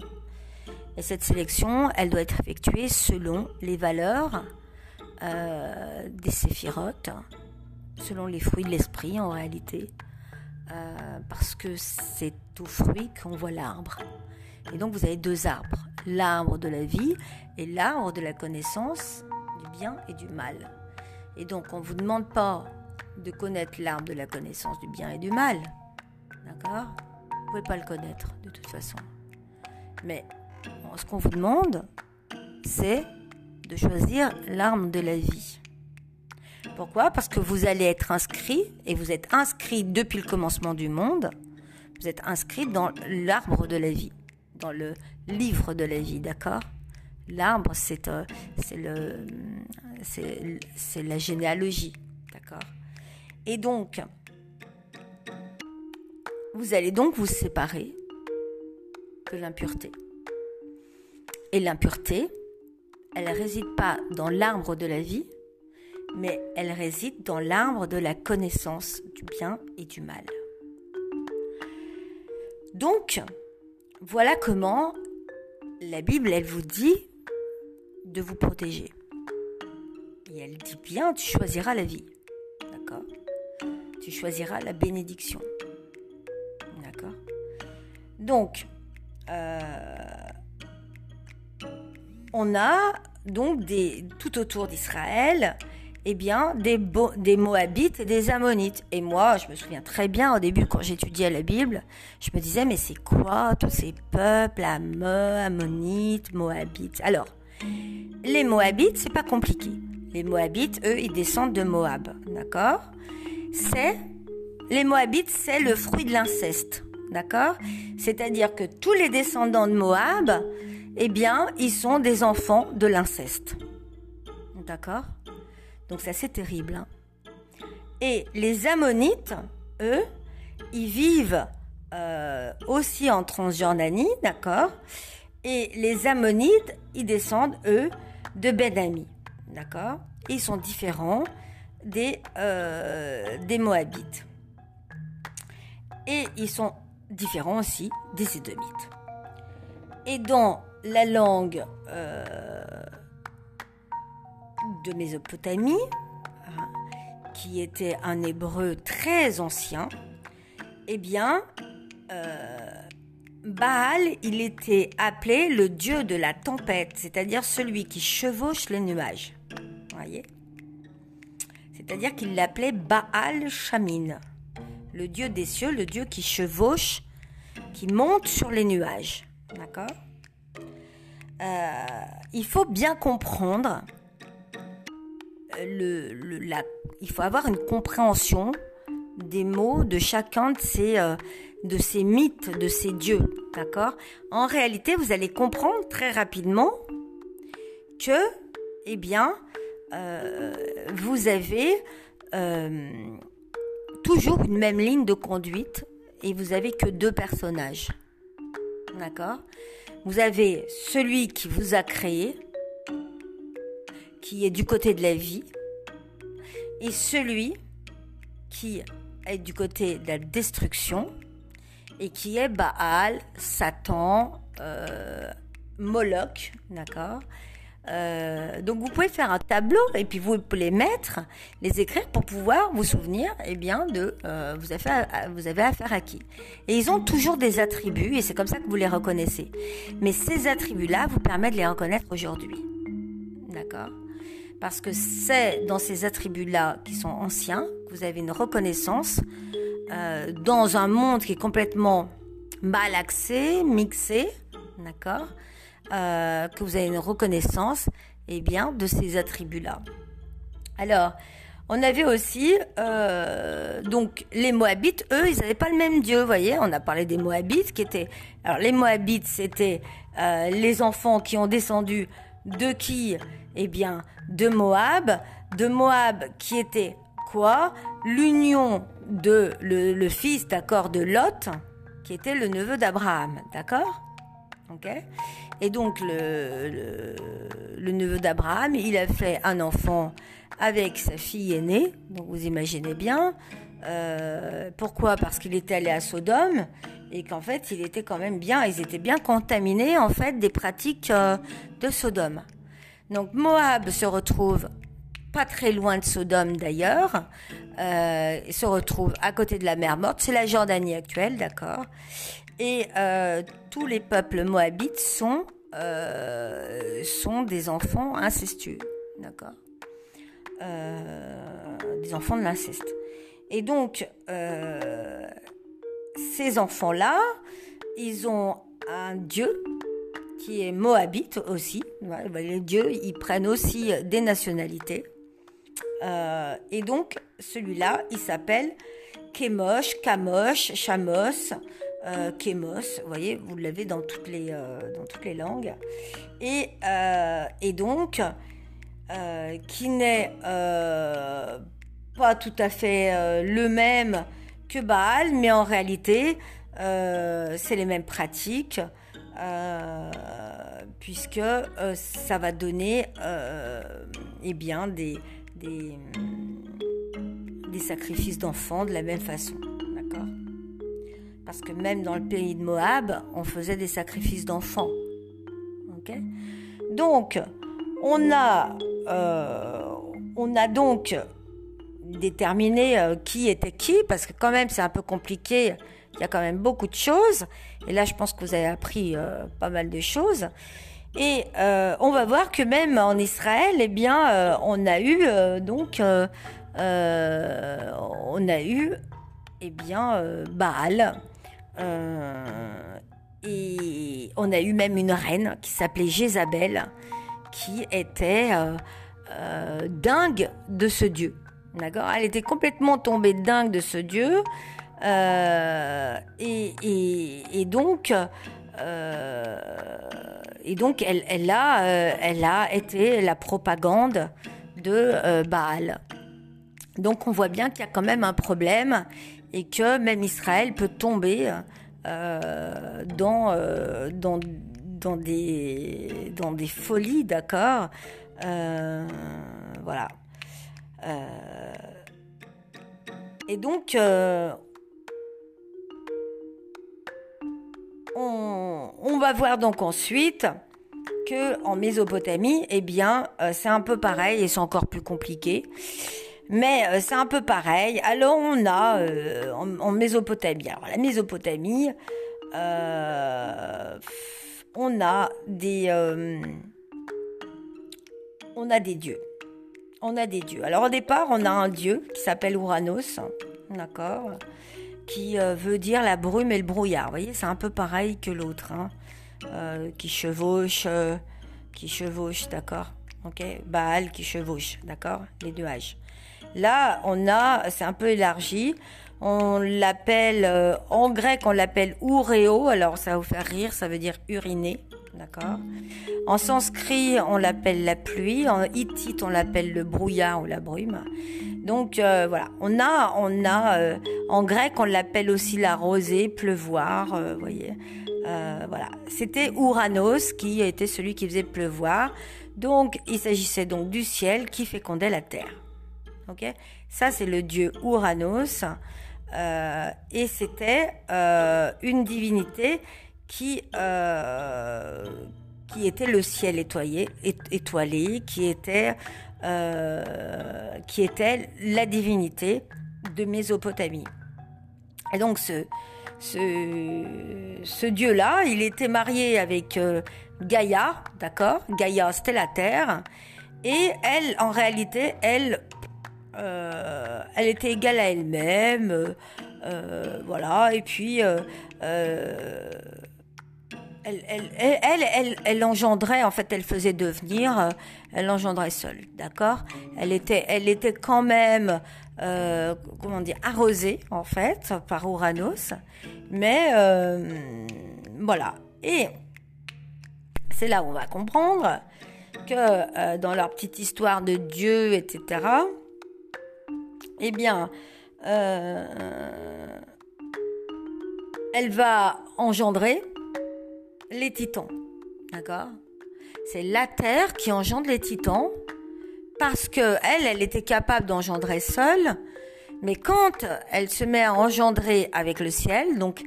Et cette sélection, elle doit être effectuée selon les valeurs euh, des séphirotes, selon les fruits de l'esprit en réalité, euh, parce que c'est au fruit qu'on voit l'arbre. Et donc vous avez deux arbres, l'arbre de la vie et l'arbre de la connaissance du bien et du mal. Et donc, on ne vous demande pas de connaître l'arbre de la connaissance du bien et du mal. D'accord? Vous ne pouvez pas le connaître, de toute façon. Mais ce qu'on vous demande, c'est de choisir l'arbre de la vie. Pourquoi? Parce que vous allez être inscrit, et vous êtes inscrit depuis le commencement du monde, vous êtes inscrit dans l'arbre de la vie, dans le livre de la vie, d'accord? L'arbre, c'est euh, la généalogie, d'accord? Et donc, vous allez donc vous séparer de l'impureté. Et l'impureté, elle ne réside pas dans l'arbre de la vie, mais elle réside dans l'arbre de la connaissance du bien et du mal. Donc, voilà comment la Bible, elle vous dit de vous protéger. Et elle dit bien, tu choisiras la vie. D'accord? Tu choisiras la bénédiction. D'accord? Donc, euh, on a donc des, tout autour d'Israël, eh bien, des, Moabites et des Ammonites. Et moi, je me souviens très bien au début, quand j'étudiais la Bible, je me disais, mais c'est quoi tous ces peuples, Ammonites, Moabites Alors, les Moabites, c'est pas compliqué. Les Moabites, eux, ils descendent de Moab, d'accord? C'est les Moabites, c'est le fruit de l'inceste, d'accord? C'est-à-dire que tous les descendants de Moab, eh bien, ils sont des enfants de l'inceste, d'accord? Donc c'est terrible. Hein. Et les Ammonites, eux, ils vivent euh, aussi en Transjordanie, d'accord? Et les Ammonites, ils descendent, eux, de Benami. D'accord? Ils sont différents des, euh, des Moabites. Et ils sont différents aussi des Édomites. Et dans la langue euh, de Mésopotamie, hein, qui était un hébreu très ancien, eh bien, euh, Baal, il était appelé le dieu de la tempête, c'est-à-dire celui qui chevauche les nuages. Voyez? C'est-à-dire qu'il l'appelait Baal Shamin, le dieu des cieux, le dieu qui chevauche, qui monte sur les nuages. D'accord? Euh, Il faut bien comprendre, il faut avoir une compréhension des mots de chacun de ces, euh, mythes, de ces dieux. D'accord? En réalité, vous allez comprendre très rapidement que, eh bien, euh, vous avez euh, toujours une même ligne de conduite et vous avez que deux personnages. D'accord? Vous avez celui qui vous a créé, qui est du côté de la vie, et celui qui est du côté de la destruction et qui est Baal, Satan, euh, Moloch, d'accord euh, donc vous pouvez faire un tableau et puis vous pouvez les mettre, les écrire pour pouvoir vous souvenir eh bien de euh, vous, avez, vous avez affaire à qui. Et ils ont toujours des attributs et c'est comme ça que vous les reconnaissez. Mais ces attributs-là vous permettent de les reconnaître aujourd'hui. D'accord? Parce que c'est dans ces attributs-là qui sont anciens que vous avez une reconnaissance euh, dans un monde qui est complètement malaxé, mixé, d'accord euh, Que vous avez une reconnaissance, eh bien, de ces attributs-là. Alors, on avait aussi euh, donc les Moabites, eux, ils n'avaient pas le même Dieu, vous voyez. On a parlé des Moabites qui étaient. Alors les Moabites, c'était les enfants qui ont descendu de qui? Eh bien, de Moab, de Moab qui était quoi? L'union de le, fils, d'accord, de Lot, qui était le neveu d'Abraham, d'accord? Ok? Et donc le, neveu d'Abraham, il a fait un enfant avec sa fille aînée, donc vous imaginez bien. Euh, pourquoi? Parce qu'il était allé à Sodome et qu'en fait il était quand même bien, ils étaient bien contaminés en fait des pratiques euh, de Sodome. Donc Moab se retrouve pas très loin de Sodome d'ailleurs, euh, se retrouve à côté de la mer Morte, c'est la Jordanie actuelle, d'accord. Et euh, tous les peuples moabites sont, euh, sont des enfants incestueux, d'accord. Des enfants de l'inceste. Et donc, ces enfants-là, ils ont un dieu qui est moabite aussi. Les dieux, ils prennent aussi des nationalités. Euh, et donc, celui-là, il s'appelle Kémosh, Kamosh, Chamos, euh, Kémos. Vous voyez, vous l'avez dans, toutes les, euh, dans toutes les langues. Et, euh, et donc, qui n'est pas tout à fait le même que Baal, mais en réalité, c'est les mêmes pratiques. Puisque ça va donner eh bien, des, sacrifices d'enfants de la même façon. Parce que même dans le pays de Moab, on faisait des sacrifices d'enfants. donc, on a, on a donc déterminé qui était qui, parce que quand même c'est un peu compliqué, il y a quand même beaucoup de choses, et là je pense que vous avez appris pas mal de choses. Et euh, on va voir que même en Israël, eh bien, euh, on a eu euh, donc, on a eu, eh bien, Baal. et on a eu même une reine qui s'appelait Jézabel, qui était dingue de ce dieu. D'accord? Elle était complètement tombée dingue de ce dieu. Et, et, donc, et donc, elle, elle, a, euh, elle a été la propagande de euh, Baal. Donc, on voit bien qu'il y a quand même un problème et que même Israël peut tomber euh, dans, dans, dans, des, dans des folies, d'accord Voilà. et donc, on, va voir donc ensuite que en Mésopotamie, eh bien, euh, c'est un peu pareil et c'est encore plus compliqué. Mais euh, c'est un peu pareil. Alors on a euh, en, Mésopotamie. Alors la Mésopotamie, on a des on a des dieux. On a des dieux. Alors au départ, on a un dieu qui s'appelle Uranos, d'accord? Qui euh, veut dire la brume et le brouillard. Vous voyez, c'est un peu pareil que l'autre, hein. euh, qui chevauche, euh, qui chevauche, d'accord Ok, Baal qui chevauche, d'accord Les deux âges. Là, on a, c'est un peu élargi. On l'appelle, en grec, on l'appelle uréo. Alors, ça va vous faire rire, ça veut dire uriner, d'accord En sanskrit, on l'appelle la pluie. En hittite, on l'appelle le brouillard ou la brume. Donc euh, voilà, on a, euh, en grec on l'appelle aussi la rosée, pleuvoir, euh, voyez. voilà, c'était Ouranos qui était celui qui faisait pleuvoir. Donc il s'agissait donc du ciel qui fécondait la terre. Ok, ça c'est le dieu Ouranos et c'était une divinité qui était le ciel étoilé, qui était euh, qui était la divinité de Mésopotamie. Et donc ce, ce, dieu-là, il était marié avec euh, Gaïa, d'accord? Gaïa, c'était la terre. Et elle, en réalité, elle, euh, elle était égale à elle-même. voilà. Et puis, elle, elle, elle, engendrait, en fait, elle faisait devenir, euh, elle engendrait seule, d'accord? Elle était, quand même, euh, comment dire, arrosée, en fait, par Uranus, mais euh, voilà. Et c'est là où on va comprendre que dans leur petite histoire de Dieu, etc., eh bien, elle va engendrer les titans. D'accord? C'est la Terre qui engendre les titans parce que elle, était capable d'engendrer seule, mais quand elle se met à engendrer avec le ciel, donc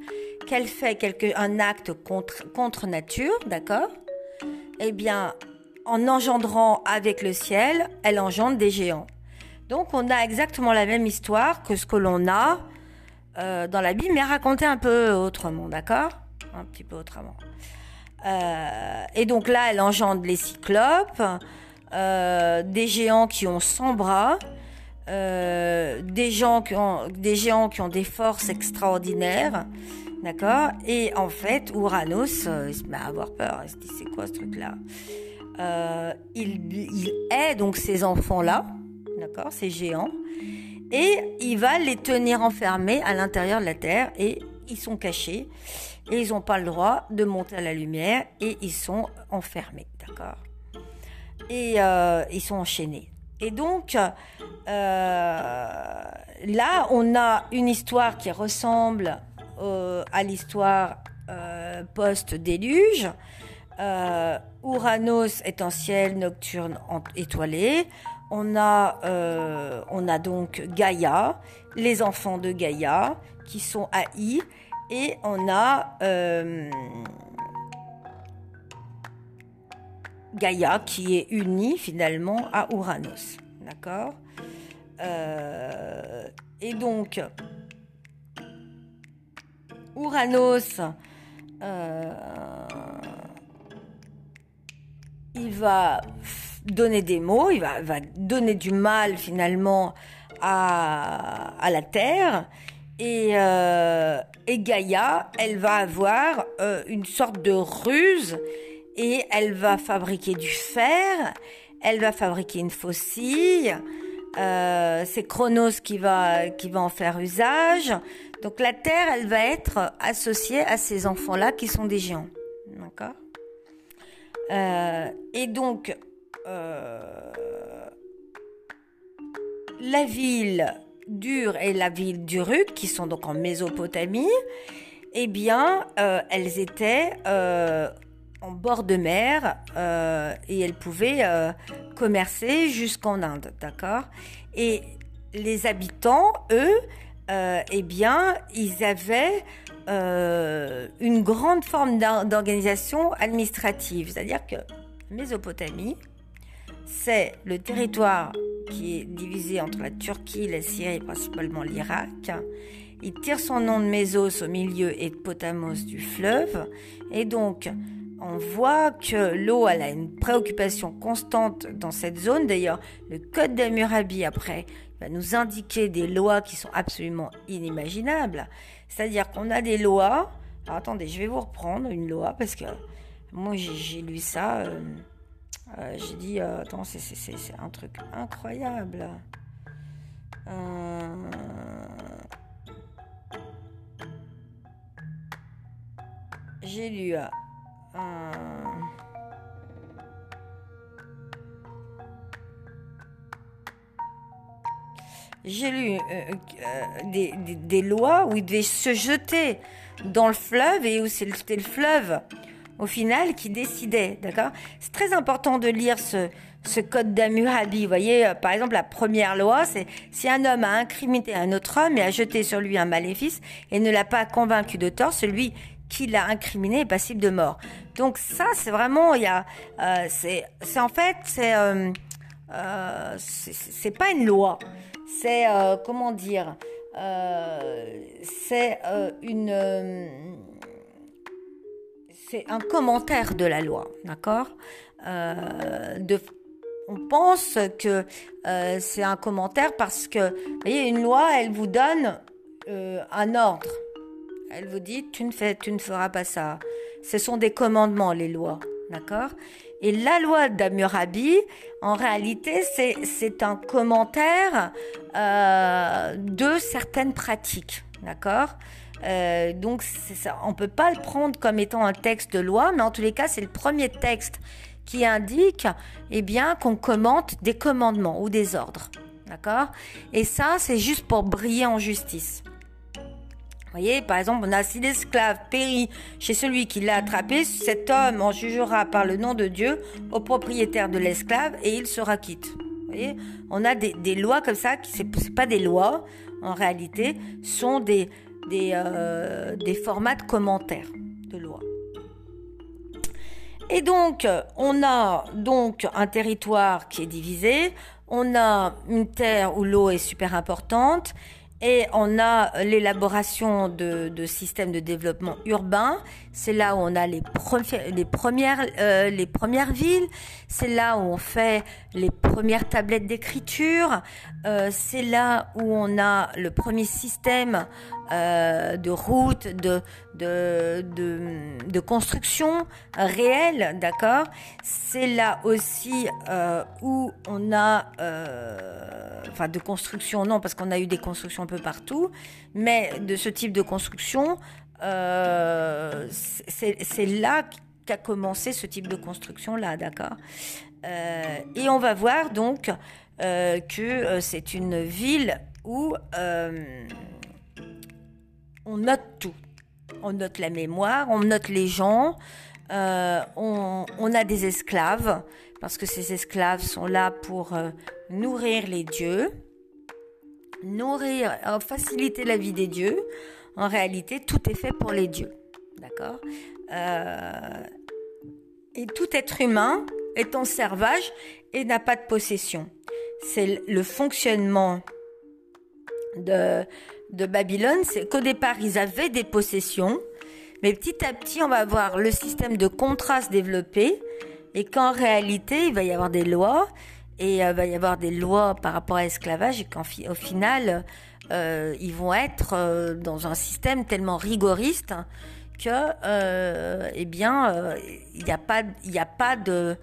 qu'elle fait quelque, un acte contre, contre nature, d'accord? Eh bien, en engendrant avec le ciel, elle engendre des géants. Donc on a exactement la même histoire que ce que l'on a euh, dans la Bible, mais raconté un peu autrement, d'accord? Un petit peu autrement. Euh, et donc là, elle engendre les cyclopes, euh, des géants qui ont 100 bras, euh, des, gens qui ont, des géants qui ont des forces extraordinaires. D'accord? Et en fait, Uranus, il se met à avoir peur. Il se dit, c'est quoi ce truc-là? Il, il est donc ces enfants-là, d'accord Ces géants. Et il va les tenir enfermés à l'intérieur de la Terre et ils sont cachés et ils n'ont pas le droit de monter à la lumière et ils sont enfermés, d'accord? Et euh, ils sont enchaînés. Et donc, euh, là, on a une histoire qui ressemble euh, à l'histoire post-déluge. Uranus est un ciel nocturne étoilé. On a, on a donc Gaïa, les enfants de Gaïa, qui sont haïs et on a, euh, Gaïa qui est unie finalement à Uranus. D'accord? Et donc, Uranus, il va donner des mots, il va, donner du mal finalement à la Terre. Et, euh, Gaïa, elle va avoir euh, une sorte de ruse et elle va fabriquer du fer, elle va fabriquer une faucille. Euh, c'est Chronos qui va, qui va en faire usage. Donc la Terre, elle va être associée à ces enfants-là qui sont des géants. D'accord? Euh, Et donc, la ville d'Ur et la ville d'Uruk, qui sont donc en Mésopotamie, eh bien, euh, elles étaient euh, en bord de mer et elles pouvaient commercer jusqu'en Inde, d'accord? Et les habitants, eux, eh bien, ils avaient une grande forme d'organisation administrative, c'est-à-dire que Mésopotamie, c'est le territoire qui est divisé entre la Turquie, la Syrie et principalement l'Irak. Il tire son nom de Mésos au milieu et de Potamos du fleuve. Et donc, on voit que l'eau a une préoccupation constante dans cette zone. D'ailleurs, le code d'Hammurabi, après, va nous indiquer des lois qui sont absolument inimaginables. C'est-à-dire qu'on a des lois. Alors, attendez, je vais vous reprendre une loi parce que moi, j'ai lu ça. Euh, euh, j'ai dit, euh, attends, c'est un truc incroyable. Euh, j'ai lu j'ai lu des, des, lois où il devait se jeter dans le fleuve et où c'était le fleuve au final, qui décidait, d'accord? C'est très important de lire ce, code d'Hammurabi. Vous voyez, euh, par exemple, la première loi, c'est si un homme a incriminé un autre homme et a jeté sur lui un maléfice et ne l'a pas convaincu de tort, celui qui l'a incriminé est passible de mort. Donc ça, c'est vraiment, il y a, euh, c'est, c'est en fait, c'est, euh, euh c'est pas une loi, c'est comment dire, c'est une c'est un commentaire de la loi, d'accord? Euh, On pense que euh, c'est un commentaire parce que, voyez, une loi, elle vous donne euh, un ordre. Elle vous dit, tu ne, tu ne feras pas ça. Ce sont des commandements, les lois, d'accord? Et la loi d'Amurabi, en réalité, c'est un commentaire de certaines pratiques, d'accord? Euh, donc on peut pas le prendre comme étant un texte de loi, mais en tous les cas, c'est le premier texte qui indique eh bien qu'on commente des commandements ou des ordres. D'accord? Et ça, c'est juste pour briller en justice. Vous voyez, par exemple, on a si l'esclave périt chez celui qui l'a attrapé, cet homme en jugera par le nom de Dieu au propriétaire de l'esclave et il sera quitte. Vous voyez, on a des, des lois comme ça, qui c'est pas des lois, en réalité, sont des, des, euh, des formats de commentaires de loi. Et donc, on a donc un territoire qui est divisé, on a une terre où l'eau est super importante, et on a l'élaboration de, de, systèmes de développement urbain. C'est là où on a les, les premières, euh, les premières villes. C'est là où on fait les premières tablettes d'écriture. Euh, c'est là où on a le premier système euh, de routes, de, de, de, construction réelle, d'accord? C'est là aussi euh, où on a, euh, enfin de construction, non, parce qu'on a eu des constructions un peu partout, mais de ce type de construction, c'est là qu'a commencé ce type de construction-là, d'accord? Et on va voir donc que c'est une ville où on note tout. On note la mémoire, on note les gens, euh, on, a des esclaves, parce que ces esclaves sont là pour euh, nourrir les dieux, nourrir, euh, faciliter la vie des dieux. En réalité, tout est fait pour les dieux. D'accord? Et tout être humain est en servage et n'a pas de possession. C'est le fonctionnement de, de Babylone, c'est qu'au départ, ils avaient des possessions, mais petit à petit, on va voir le système de contraste développé, et qu'en réalité, il va y avoir des lois, et il euh, va y avoir des lois par rapport à l'esclavage, et qu'au final, euh, ils vont être euh, dans un système tellement rigoriste que, eh bien, il n'y a pas, a pas de,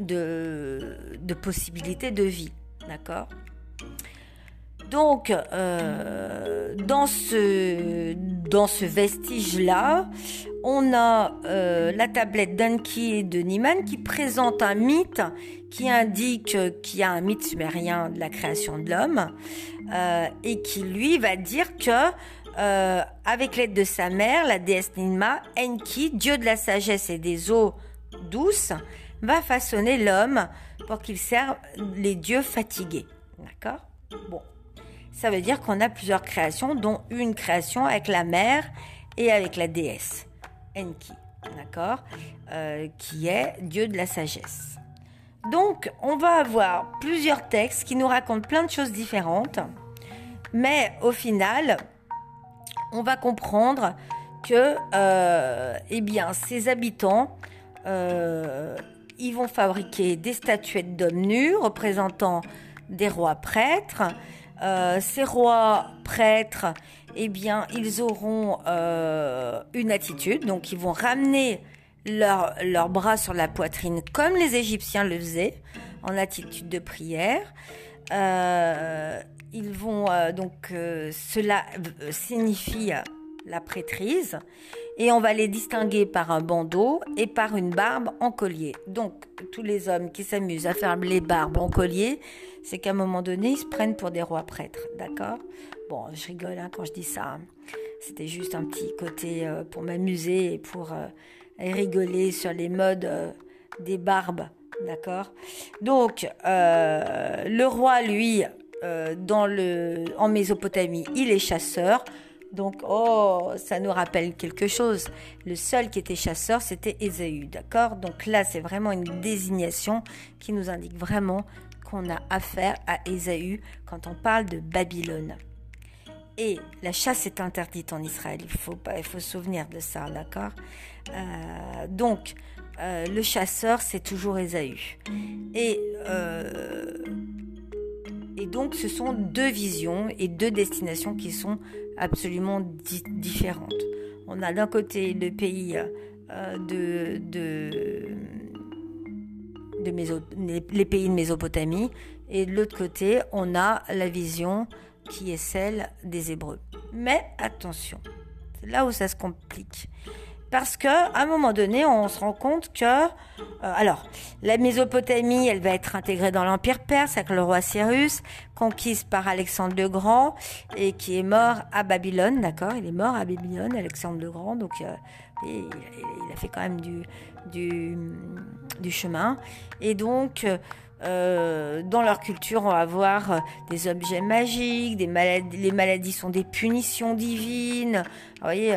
de, de possibilité de vie, d'accord? Donc, euh, dans ce, vestige-là, on a euh, la tablette d'Anki et de Niemann qui présente un mythe qui indique qu'il y a un mythe sumérien de la création de l'homme euh, et qui lui va dire que avec l'aide de sa mère, la déesse Ninma, Enki, dieu de la sagesse et des eaux douces, va façonner l'homme pour qu'il serve les dieux fatigués. D'accord? Bon ça veut dire qu'on a plusieurs créations, dont une création avec la mère et avec la déesse, Enki, d'accord euh, Qui est Dieu de la sagesse. Donc, on va avoir plusieurs textes qui nous racontent plein de choses différentes, mais au final, on va comprendre que, euh, eh bien, ces habitants, euh, ils vont fabriquer des statuettes d'hommes nus représentant des rois prêtres, euh, ces rois prêtres, eh bien, ils auront euh, une attitude, donc ils vont ramener leurs bras sur la poitrine comme les Égyptiens le faisaient, en attitude de prière. Euh, ils vont donc cela signifie la prêtrise et on va les distinguer par un bandeau et par une barbe en collier. Donc tous les hommes qui s'amusent à faire les barbes en collier, c'est qu'à un moment donné, ils se prennent pour des rois prêtres, d'accord? Bon, je rigole hein, quand je dis ça. C'était juste un petit côté euh, pour m'amuser et pour euh, rigoler sur les modes euh, des barbes, d'accord? Donc le roi, lui, dans le, en Mésopotamie, il est chasseur. Donc, oh, ça nous rappelle quelque chose. Le seul qui était chasseur, c'était Ésaü, d'accord? Donc là, c'est vraiment une désignation qui nous indique vraiment qu'on a affaire à Ésaü quand on parle de Babylone. Et la chasse est interdite en Israël, il faut, il faut se souvenir de ça, d'accord? Euh, Donc, euh, le chasseur, c'est toujours Ésaü. Et euh, et donc, ce sont deux visions et deux destinations qui sont absolument différentes. On a d'un côté le pays euh, de, les pays de Mésopotamie et de l'autre côté, on a la vision qui est celle des Hébreux. Mais attention, c'est là où ça se complique. Parce que à un moment donné, on se rend compte que, euh, alors, la Mésopotamie, elle va être intégrée dans l'Empire perse avec le roi Cyrus, conquise par Alexandre le Grand et qui est mort à Babylone, d'accord? Il est mort à Babylone, Alexandre le Grand, donc euh, il, a fait quand même du, chemin. Et donc, euh, dans leur culture, on va voir des objets magiques, les maladies sont des punitions divines. Vous voyez,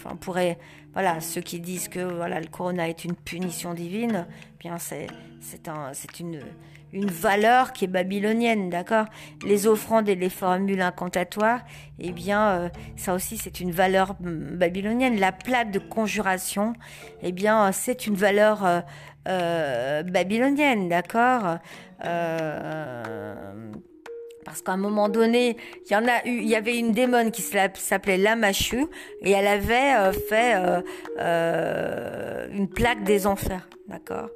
Enfin, on pourrait, voilà, ceux qui disent que voilà le corona est une punition divine, bien c'est c'est un c'est une une valeur qui est babylonienne, d'accord? Les offrandes et les formules incantatoires, eh bien, euh, ça aussi, c'est une valeur mm, babylonienne. La plaque de conjuration, eh bien, c'est une valeur euh, euh, babylonienne, d'accord? Parce qu'à un moment donné, il y en a eu, il y avait une démon qui s'appelait Lamashu et elle avait euh, fait euh, euh, une plaque des enfers, d'accord?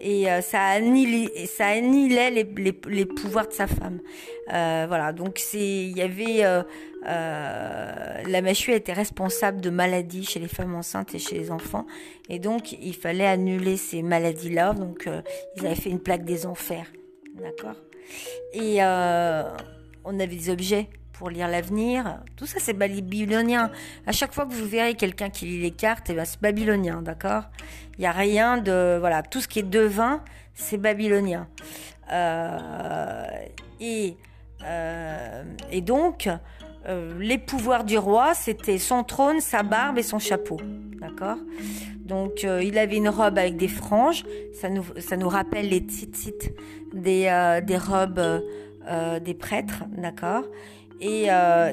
Et ça annihilait, ça annihilait les, les, pouvoirs de sa femme. voilà, donc il y avait euh, la Machu était responsable de maladies chez les femmes enceintes et chez les enfants, et donc il fallait annuler ces maladies-là. Donc ils avaient fait une plaque des enfers, d'accord? Et euh, on avait des objets pour lire l'avenir. Tout ça, c'est babylonien. À chaque fois que vous verrez quelqu'un qui lit les cartes, eh ben, c'est babylonien, d'accord? Il n'y a rien de... Voilà, tout ce qui est devin, c'est babylonien. Euh, et, euh, et donc, les pouvoirs du roi, c'était son trône, sa barbe et son chapeau. d'accord? Donc il avait une robe avec des franges, ça nous, ça nous rappelle les tzitzit des, des robes des prêtres, d'accord? Et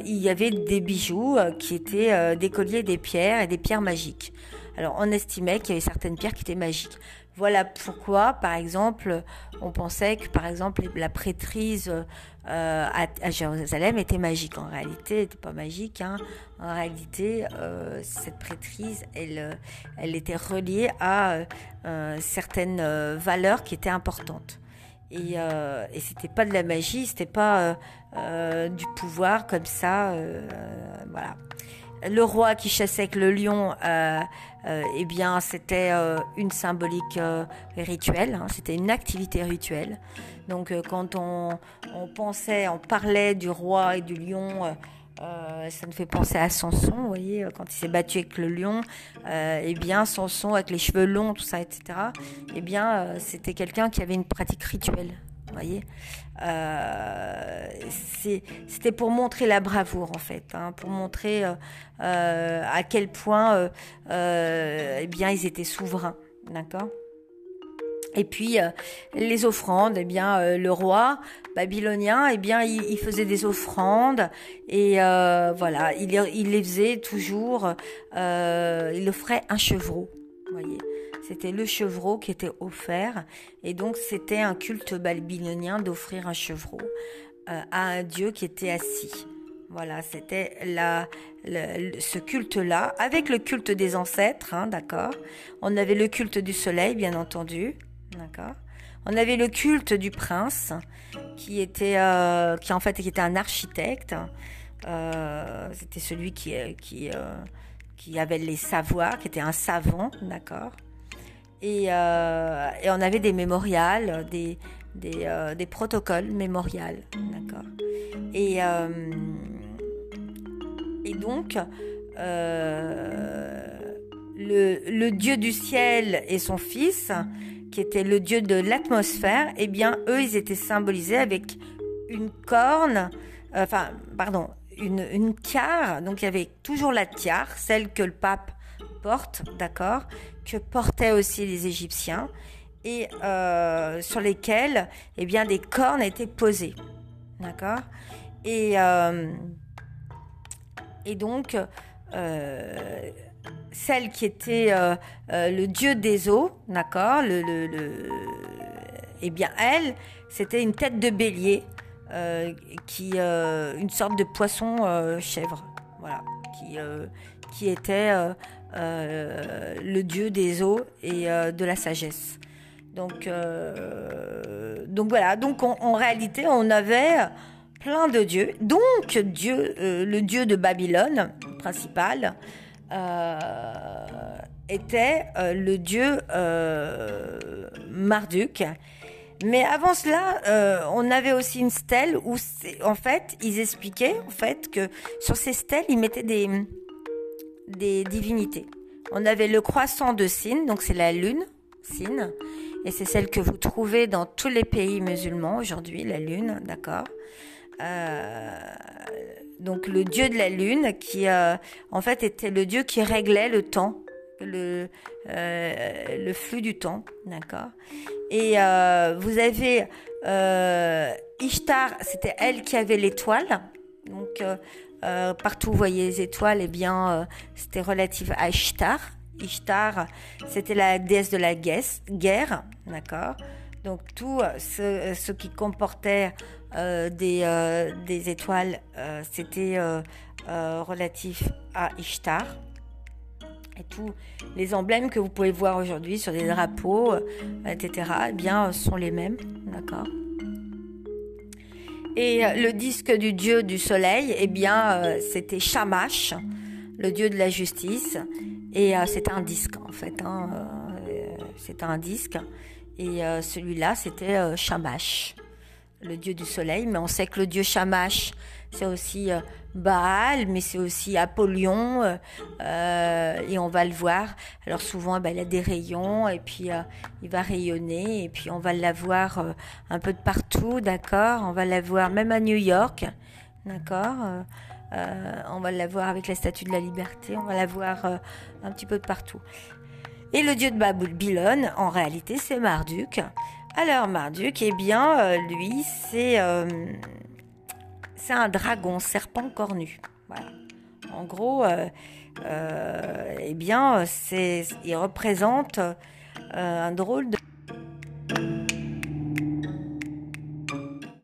il y avait des bijoux qui étaient des colliers, des pierres et des pierres magiques. Alors on estimait qu'il y avait certaines pierres qui étaient magiques. Voilà pourquoi, par exemple, on pensait que, par exemple, la prêtrise euh, à, Jérusalem était magique. En réalité, elle n'était pas magique. Hein. En réalité, euh, cette prêtrise, elle, elle était reliée à euh, certaines valeurs qui étaient importantes. Et, et c'était pas de la magie, c'était pas du pouvoir comme ça. voilà le roi qui chassait avec le lion, euh, euh, eh bien, c'était euh, une symbolique rituelle, hein, c'était une activité rituelle. Donc, quand on, pensait, on parlait du roi et du lion, ça nous fait penser à Samson, vous voyez, quand il s'est battu avec le lion, eh bien, Samson avec les cheveux longs, tout ça, etc. Eh bien, c'était quelqu'un qui avait une pratique rituelle voyez euh, C'était pour montrer la bravoure, en fait, hein, pour montrer euh, euh, à quel point eh bien, ils étaient souverains. D'accord? Et puis les offrandes, eh bien le roi babylonien, eh bien il, faisait des offrandes et voilà, il, les faisait toujours. il offrait un chevreau, voyez. C'était le chevreau qui était offert. Et donc, c'était un culte babylonien d'offrir un chevreau euh, à un dieu qui était assis. Voilà, c'était la, ce culte-là, avec le culte des ancêtres, hein, d'accord. On avait le culte du soleil, bien entendu, On avait le culte du prince, qui était, euh, un architecte. Euh, c'était celui qui, qui, avait les savoirs, qui était un savant, d'accord. Euh, et, on avait des mémorials, des, euh, protocoles mémorials. Et, euh, et donc, le, Dieu du ciel et son fils, qui était le Dieu de l'atmosphère, eh bien, eux, ils étaient symbolisés avec une corne, enfin, pardon, une, tiare. Donc, il y avait toujours la tiare, celle que le pape porte, d'accord, que portaient aussi les Égyptiens et euh, sur lesquels eh bien, des cornes étaient posées. D'accord et, euh, et donc, euh, celle qui était le dieu des eaux, d'accord le, Eh bien, elle, c'était une tête de bélier, qui, une sorte de poisson chèvre, voilà, qui, qui était euh, le dieu des eaux et euh, de la sagesse. Donc, euh, donc voilà, donc en réalité, on avait plein de dieux. Donc Dieu, le dieu de Babylone principal était le dieu Marduk. Mais avant cela, on avait aussi une stèle où, en fait, ils expliquaient en fait que sur ces stèles, ils mettaient des des divinités. On avait le croissant de Sin, donc c'est la lune, Sin, et c'est celle que vous trouvez dans tous les pays musulmans aujourd'hui, la lune, d'accord euh, donc le dieu de la lune qui euh, en fait était le dieu qui réglait le temps le, euh, flux du temps d'accord? Et vous avez Ishtar c'était elle qui avait l'étoile. Donc euh, partout vous voyez les étoiles, eh bien, euh, c'était relatif à Ishtar. Ishtar, c'était la déesse de la guerre, d'accord? Donc tout ce, qui comportait euh, des, des, étoiles, c'était relatif à Ishtar. Et tous les emblèmes que vous pouvez voir aujourd'hui sur des drapeaux, etc., eh bien, sont les mêmes, d'accord? Et euh, le disque du dieu du soleil, eh bien, euh, c'était Shamash, le dieu de la justice. Et euh, c'est un disque, en fait. Hein, c'est un disque. Et celui-là, c'était Shamash, le dieu du soleil. Mais on sait que le dieu Shamash, c'est aussi Baal, mais c'est aussi Apollyon, euh, euh, et on va le voir. Alors souvent, ben, il a des rayons, et puis euh, il va rayonner, et puis on va l'avoir un peu de partout, d'accord? On va l'avoir même à New York, d'accord? On va la voir avec la statue de la liberté, on va la voir un petit peu de partout. Et le dieu de Babylone, en réalité, c'est Marduk. Alors Marduk, eh bien, lui, c'est c'est un dragon, serpent cornu. Voilà. En gros, eh bien, il représente un drôle de